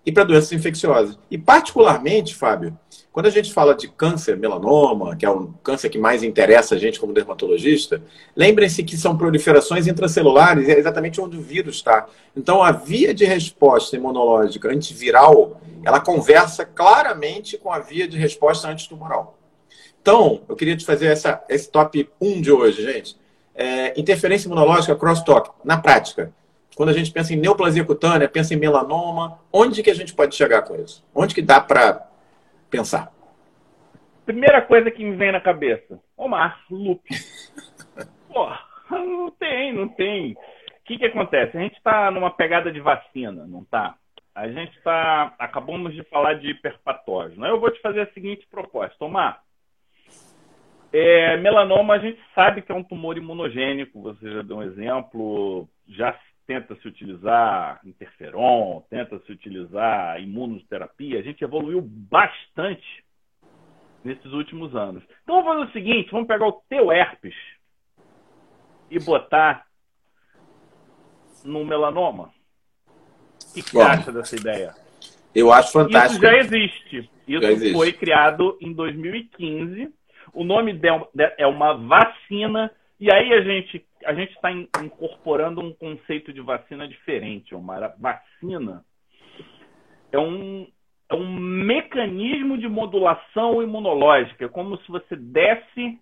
e para doenças infecciosas. E particularmente, Fábio, quando a gente fala de câncer, melanoma, que é o câncer que mais interessa a gente como dermatologista, lembrem-se que são proliferações intracelulares é exatamente onde o vírus está. Então, a via de resposta imunológica antiviral, ela conversa claramente com a via de resposta antitumoral. Então, eu queria te fazer essa, esse top 1 de hoje, gente. É, interferência imunológica crosstalk, na prática. Quando a gente pensa em neoplasia cutânea, pensa em melanoma, onde que a gente pode chegar com isso? Onde que dá para pensar? Primeira coisa que me vem na cabeça, Omar, lupus. *laughs* Pô, não tem, não tem. O que, que acontece? A gente está numa pegada de vacina, não está? A gente está. Acabamos de falar de hiperpatógeno. Eu vou te fazer a seguinte proposta. Omar, é, melanoma a gente sabe que é um tumor imunogênico, você já deu um exemplo, já tenta se utilizar interferon, tenta se utilizar imunoterapia, a gente evoluiu bastante nesses últimos anos. Então vamos fazer o seguinte, vamos pegar o teu herpes e botar no melanoma. O que, que você acha dessa ideia? Eu acho fantástico. Isso já existe. Isso já existe. foi criado em 2015 o nome é uma vacina, e aí a gente a gente está incorporando um conceito de vacina diferente, uma vacina é um, é um mecanismo de modulação imunológica, é como se você desse.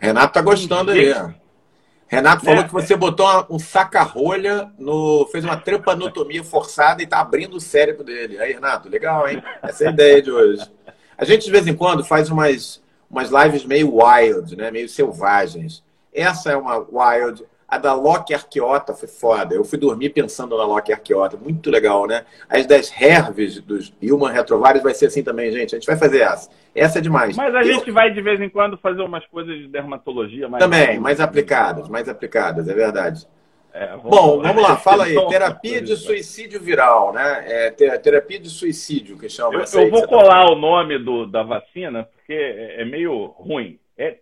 Renato tá gostando um aí. Renato falou é, que você botou um saca-rolha, no, fez uma trepanotomia forçada e está abrindo o cérebro dele. Aí, Renato, legal, hein? Essa é a ideia de hoje. A gente, de vez em quando, faz umas, umas lives meio wild, né? meio selvagens. Essa é uma wild. A da Loki Arqueota foi foda. Eu fui dormir pensando na Loki Arqueota. Muito legal, né? As das Herves, dos Human Retrovares, vai ser assim também, gente. A gente vai fazer essa. Essa é demais. Mas a Eu... gente vai, de vez em quando, fazer umas coisas de dermatologia mais... Também, mais aplicadas, mais aplicadas, é verdade. É, vamos... Bom, vamos lá, fala aí. Terapia de suicídio viral, né? É, terapia de suicídio, que chama. Eu, eu vou tá colar tá... o nome do, da vacina, porque é, é meio ruim. É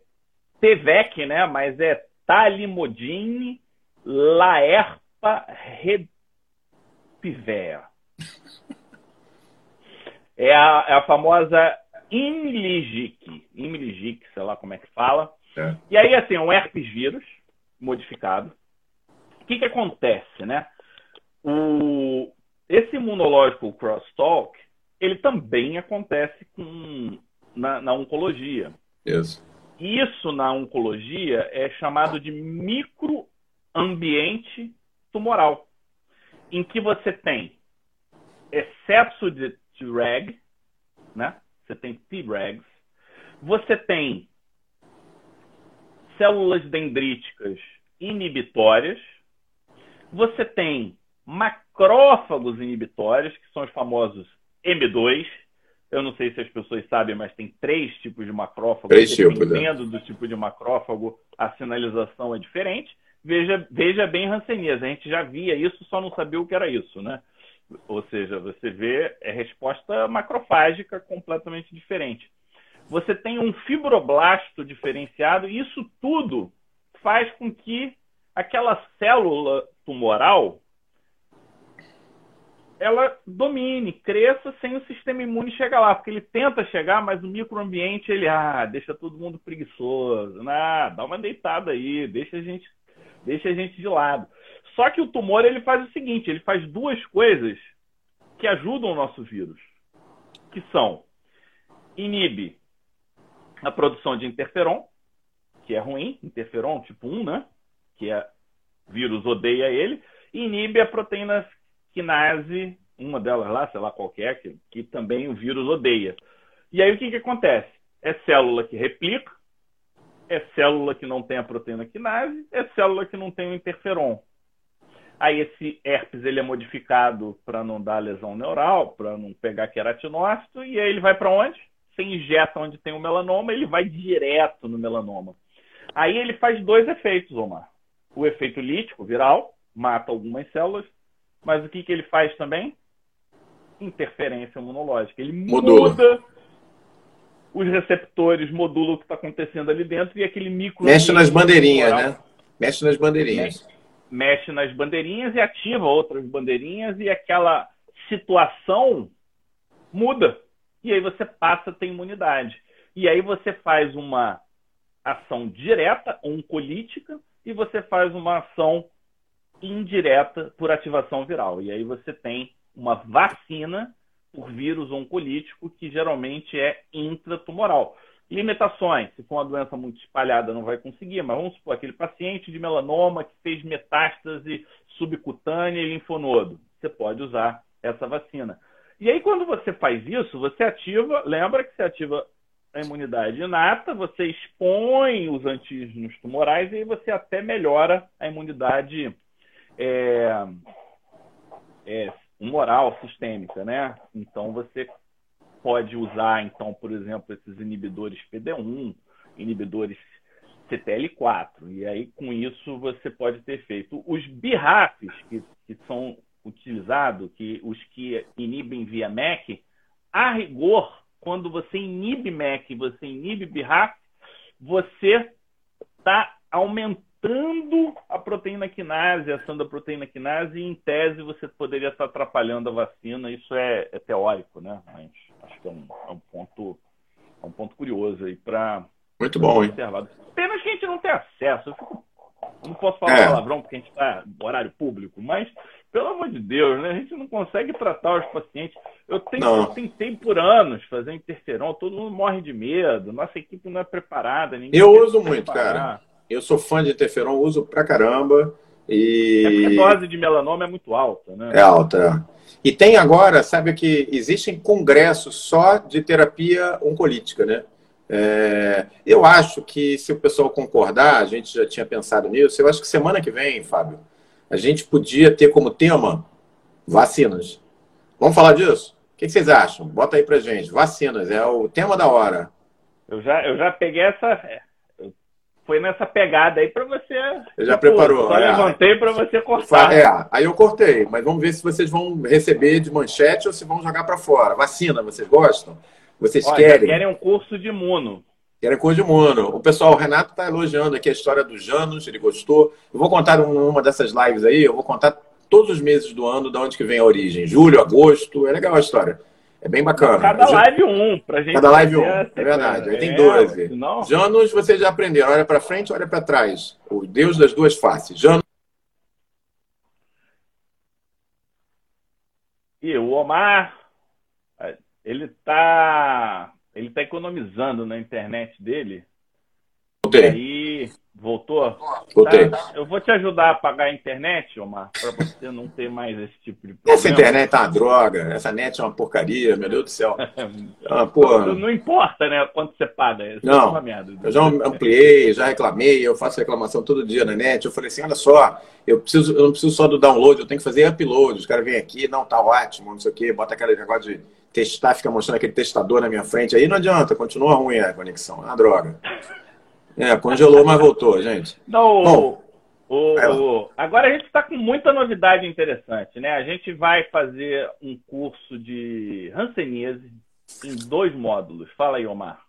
TVEC, né? Mas é Talimodine Laerpa repivea. É a, é a famosa Imligic, Imligic, sei lá como é que fala. É. E aí, assim, é um herpes vírus modificado. O que, que acontece, né? O, esse imunológico crosstalk, ele também acontece com, na, na oncologia. Isso. Isso na oncologia é chamado de microambiente tumoral, em que você tem excesso de Treg, né? Você tem Tregs, você tem células dendríticas inibitórias, você tem macrófagos inibitórios, que são os famosos M2. Eu não sei se as pessoas sabem, mas tem três tipos de macrófago. Três tipos, né? Dependendo do tipo de macrófago, a sinalização é diferente. Veja, veja bem Hanseníase, a gente já via isso, só não sabia o que era isso, né? Ou seja, você vê é resposta macrofágica completamente diferente. Você tem um fibroblasto diferenciado, e isso tudo faz com que aquela célula tumoral ela domine, cresça sem o sistema imune chegar lá, porque ele tenta chegar, mas o microambiente ele ah, deixa todo mundo preguiçoso, ah, dá uma deitada aí, deixa a gente, deixa a gente de lado. Só que o tumor ele faz o seguinte, ele faz duas coisas que ajudam o nosso vírus, que são inibe a produção de interferon, que é ruim, interferon tipo 1, né? Que é vírus odeia ele, e inibe a proteína quinase, uma delas lá, sei lá qual é, que, que também o vírus odeia. E aí o que, que acontece? É célula que replica, é célula que não tem a proteína quinase, é célula que não tem o interferon. Aí esse herpes ele é modificado para não dar lesão neural, para não pegar queratinócito, e aí ele vai para onde? Você injeta onde tem o melanoma, ele vai direto no melanoma. Aí ele faz dois efeitos, Omar. O efeito lítico, viral, mata algumas células, mas o que, que ele faz também? Interferência imunológica. Ele Modula. muda os receptores, modula o que está acontecendo ali dentro e aquele micro. Mexe nas bandeirinhas, né? Mexe nas bandeirinhas. Mexe, mexe nas bandeirinhas e ativa outras bandeirinhas e aquela situação muda. E aí você passa a ter imunidade. E aí você faz uma ação direta, oncolítica, e você faz uma ação indireta por ativação viral. E aí você tem uma vacina por vírus oncolítico que geralmente é intratumoral. Limitações, se for uma doença muito espalhada não vai conseguir, mas vamos supor aquele paciente de melanoma que fez metástase subcutânea e linfonodo. Você pode usar essa vacina. E aí quando você faz isso, você ativa, lembra que você ativa a imunidade inata, você expõe os antígenos tumorais e aí você até melhora a imunidade é, é, humoral sistêmica, né? Então você pode usar, então, por exemplo, esses inibidores PD1, inibidores CTL4, e aí com isso você pode ter feito os BRAFs, que, que são utilizados, que os que inibem via MEC, a rigor, quando você inibe MEC, você inibe BRAF, você está aumentando matando a proteína quinase, a ação da proteína quinase, e em tese você poderia estar atrapalhando a vacina. Isso é, é teórico, né? Mas acho que é um, é um ponto é um ponto curioso aí para muito bom, hein? Pena que a gente não tem acesso. Eu fico, não posso falar é. palavrão porque a gente está no horário público, mas pelo amor de Deus, né? A gente não consegue tratar os pacientes. Eu, tenho, eu tentei por anos fazer interferon, todo mundo morre de medo, nossa equipe não é preparada. eu uso muito, cara. Eu sou fã de interferon, uso pra caramba. E... É porque a dose de melanoma é muito alta, né? É alta. É. E tem agora, sabe que existem congressos só de terapia oncolítica, né? É, eu acho que se o pessoal concordar, a gente já tinha pensado nisso, eu acho que semana que vem, Fábio, a gente podia ter como tema vacinas. Vamos falar disso? O que vocês acham? Bota aí pra gente. Vacinas, é o tema da hora. Eu já, eu já peguei essa, foi nessa pegada aí para você. Você já preparou? Só é. levantei para você cortar. É, aí eu cortei, mas vamos ver se vocês vão receber de manchete ou se vão jogar para fora. Vacina, vocês gostam? Vocês Olha, querem? querem um curso de imuno. Era curso de imuno. O pessoal, o Renato está elogiando aqui a história do Janus, ele gostou. Eu vou contar uma dessas lives aí, eu vou contar todos os meses do ano de onde que vem a origem. Julho, agosto, é legal a história. É bem bacana. Cada live um, pra gente. Cada live um, é verdade. Aí tem 12. É, senão... Janus, vocês já aprenderam. Olha para frente, olha para trás. O Deus das duas faces. Janus. E o Omar, ele tá, ele tá economizando na internet dele. Voltei. aí, voltou? Voltei. Tá? Eu vou te ajudar a pagar a internet, Omar, para você não ter mais esse tipo de problema. Essa internet tá uma droga, essa net é uma porcaria, meu Deus do céu. *laughs* ah, porra. Não, importa, né, quanto você paga. Isso é não, é eu já ampliei, já reclamei, eu faço reclamação todo dia na net. Eu falei assim, olha só, eu, preciso, eu não preciso só do download, eu tenho que fazer upload. Os caras vêm aqui, não, tá ótimo, não sei o quê, bota aquele negócio de testar, fica mostrando aquele testador na minha frente. Aí não adianta, continua ruim a conexão, é uma droga. É, congelou, mas voltou, gente. Não, Bom, o, o, agora a gente está com muita novidade interessante, né? A gente vai fazer um curso de Hanseníase em dois módulos. Fala aí, Omar.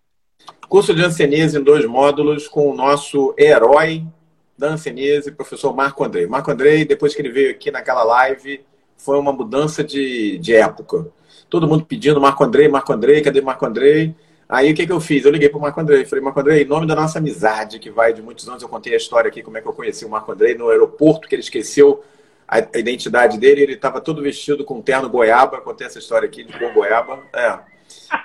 Curso de Hanseníase em dois módulos com o nosso herói da Hanseníase, professor Marco Andrei. Marco Andrei, depois que ele veio aqui naquela live, foi uma mudança de, de época. Todo mundo pedindo Marco Andrei, Marco Andrei, cadê Marco Andrei? Aí o que, que eu fiz? Eu liguei para o Marco Andrei. Falei, Marco Andrei, em nome da nossa amizade, que vai de muitos anos, eu contei a história aqui, como é que eu conheci o Marco Andrei no aeroporto, que ele esqueceu a, identidade dele, ele estava todo vestido com terno goiaba. Contei essa história aqui de bom goiaba. É.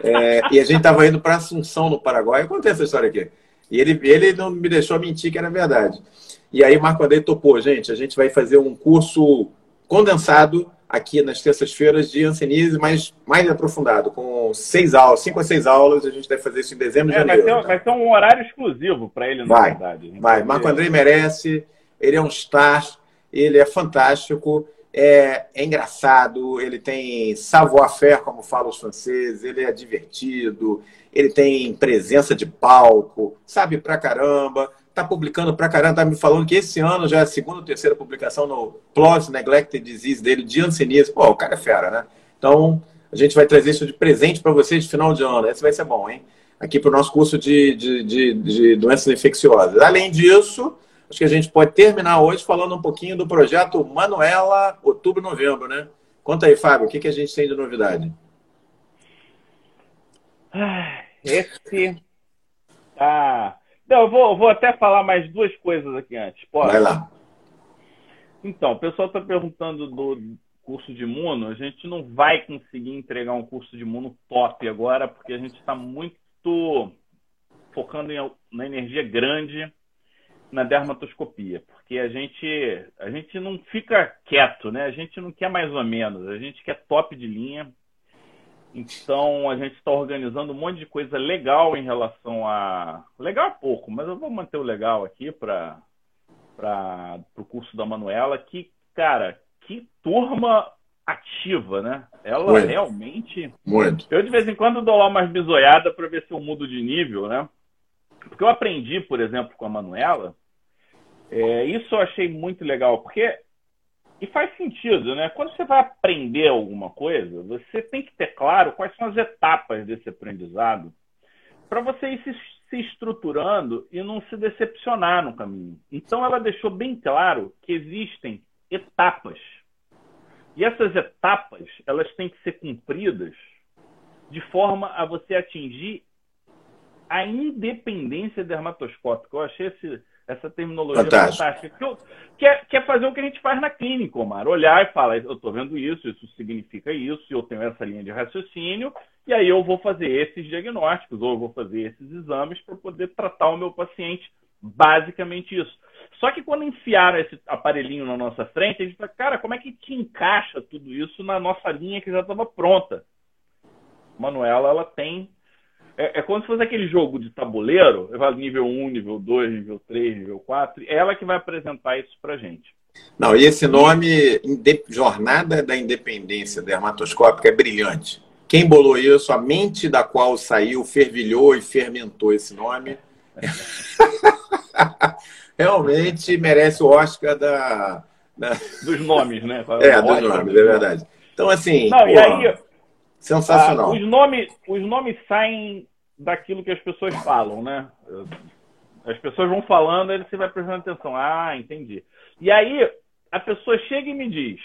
É, e a gente estava indo para Assunção, no Paraguai. Eu contei essa história aqui. E ele, ele não me deixou mentir que era verdade. E aí Marco Andrei topou, gente, a gente vai fazer um curso condensado aqui nas terças-feiras de Ancenise, mas mais aprofundado, com seis aulas, cinco a seis aulas. A gente deve fazer isso em dezembro e é, janeiro. Vai ser, tá? vai ser, um horário exclusivo para ele, na vai, verdade. Vai, Marco Andrei merece, ele é um star, ele é fantástico, é, é engraçado, ele tem savoir-faire, como falam os franceses, ele é divertido, ele tem presença de palco, sabe pra caramba tá publicando pra caramba, tá me falando que esse ano já é a segunda ou terceira publicação no Plus Neglected Disease dele, de Anseníase. Pô, o cara é fera, né? Então, a gente vai trazer isso de presente para vocês de final de ano. Esse vai ser bom, hein? Aqui para o nosso curso de, de, de, de, doenças infecciosas. Além disso, acho que a gente pode terminar hoje falando um pouquinho do projeto Manuela Outubro-Novembro, né? Conta aí, Fábio, o que, que a gente tem de novidade? Esse tá não, eu vou, vou até falar mais duas coisas aqui antes. Pode? Vai lá. Então, o pessoal está perguntando do curso de imuno. A gente não vai conseguir entregar um curso de imuno top agora, porque a gente está muito focando em, na energia grande na dermatoscopia, porque a gente a gente não fica quieto, né? A gente não quer mais ou menos, a gente quer top de linha. Então a gente está organizando um monte de coisa legal em relação a. Legal é pouco, mas eu vou manter o legal aqui para o curso da Manuela, que, cara, que turma ativa, né? Ela Muito. realmente. Muito. Eu de vez em quando dou lá umas bisoiadas para ver se eu mudo de nível, né? Porque eu aprendi, por exemplo, com a Manuela. É, isso eu achei muito legal, porque e faz sentido, né? Quando você vai aprender alguma coisa, você tem que ter claro quais são as etapas desse aprendizado para você ir se, se, estruturando e não se decepcionar no caminho. Então, ela deixou bem claro que existem etapas. E essas etapas, elas têm que ser cumpridas de forma a você atingir a independência dermatoscópica. Eu achei esse essa terminologia Fantástico. fantástica. Que, é, que é fazer o que a gente faz na clínica, Omar. Olhar e falar, eu estou vendo isso, isso significa isso, eu tenho essa linha de raciocínio, e aí eu vou fazer esses diagnósticos, ou eu vou fazer esses exames para poder tratar o meu paciente. Basicamente isso. Só que quando enfiaram esse aparelhinho na nossa frente, a gente fala, cara, como é que te encaixa tudo isso na nossa linha que já estava pronta? Manuela, ela tem é, é como se fosse aquele jogo de tabuleiro, eu falo nível 1, nível 2, nível 3, nível 4, é ela que vai apresentar isso pra gente. Não, e esse nome, Jornada da Independência Dermatoscópica, é brilhante. Quem bolou isso, a mente da qual saiu, fervilhou e fermentou esse nome. *laughs* Realmente merece o Oscar da, da... Dos nomes, né? *laughs* É, dos nomes, é verdade. Então, assim. Não, pô, e aí, Sensacional. Ah, os, nomes, os nomes saem daquilo que as pessoas falam, né? As pessoas vão falando, aí você vai prestando atenção. Ah, entendi. E aí, a pessoa chega e me diz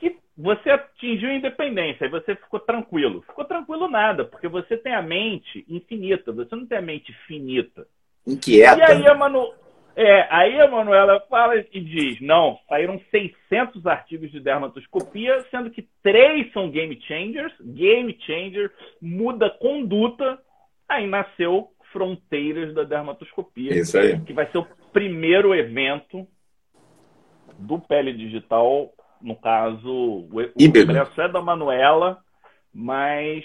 que você atingiu a independência, e você ficou tranquilo. Ficou tranquilo nada, porque você tem a mente infinita, você não tem a mente finita. Inquieta. E aí a, Manu... é, aí a Manuela fala e diz, não, saíram 600 artigos de dermatoscopia, sendo que três são game changers, game changer, muda conduta, aí nasceu Fronteiras da Dermatoscopia. Isso aí. Que vai ser o primeiro evento do Pele Digital, no caso, o, Híbrido. congresso é da Manuela, mas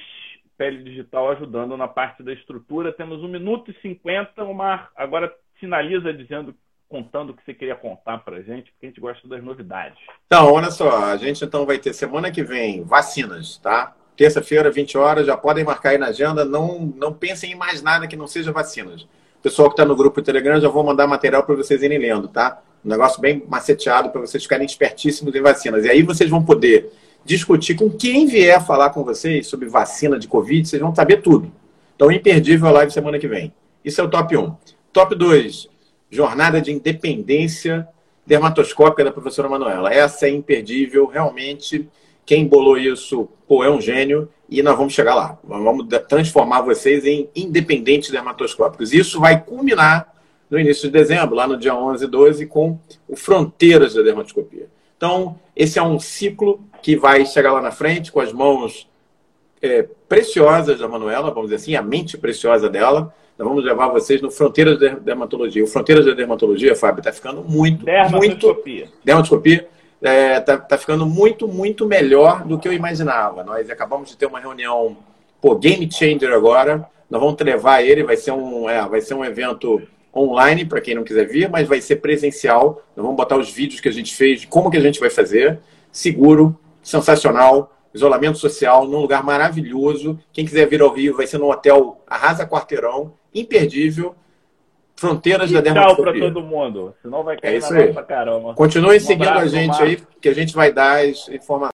Pele Digital ajudando na parte da estrutura. Temos um minuto e cinquenta, Omar. Agora finaliza dizendo, contando o que você queria contar para gente, porque a gente gosta das novidades. Então, olha só, a gente então vai ter semana que vem vacinas, tá? Terça-feira, 20 horas, já podem marcar aí na agenda. Não, não pensem em mais nada que não seja vacinas. Pessoal que está no grupo Telegram, já vou mandar material para vocês irem lendo, tá? Um negócio bem maceteado para vocês ficarem espertíssimos em vacinas. E aí vocês vão poder discutir com quem vier falar com vocês sobre vacina de Covid, vocês vão saber tudo. Então, imperdível a live semana que vem. Isso é o top 1. Top 2, jornada de independência dermatoscópica da professora Manuela. Essa é imperdível, realmente quem bolou isso, pô, é um gênio e nós vamos chegar lá. Vamos transformar vocês em independentes dermatoscópicos. Isso vai culminar no início de dezembro, lá no dia 11 e 12, com o Fronteiras da Dermatoscopia. Então, esse é um ciclo que vai chegar lá na frente com as mãos é, preciosas da Manuela, vamos dizer assim, a mente preciosa dela. Nós vamos levar vocês no Fronteiras da Dermatologia. O Fronteiras da Dermatologia, Fábio, está ficando muito, dermatoscopia. muito... Dermatoscopia é, tá, tá, ficando muito, muito melhor do que eu imaginava. Nós acabamos de ter uma reunião, pô, Game Changer agora. Nós vamos levar ele, vai ser um, é, vai ser um evento online para quem não quiser vir, mas vai ser presencial. Nós vamos botar os vídeos que a gente fez, de como que a gente vai fazer, seguro, sensacional, isolamento social, num lugar maravilhoso. Quem quiser vir ao Rio, vai ser no hotel Arrasa Quarteirão, imperdível. Fronteiras e da. Tchau para todo mundo, senão vai cair é isso na aí. pra caramba. Continue um seguindo a gente aí, que a gente vai dar as informações.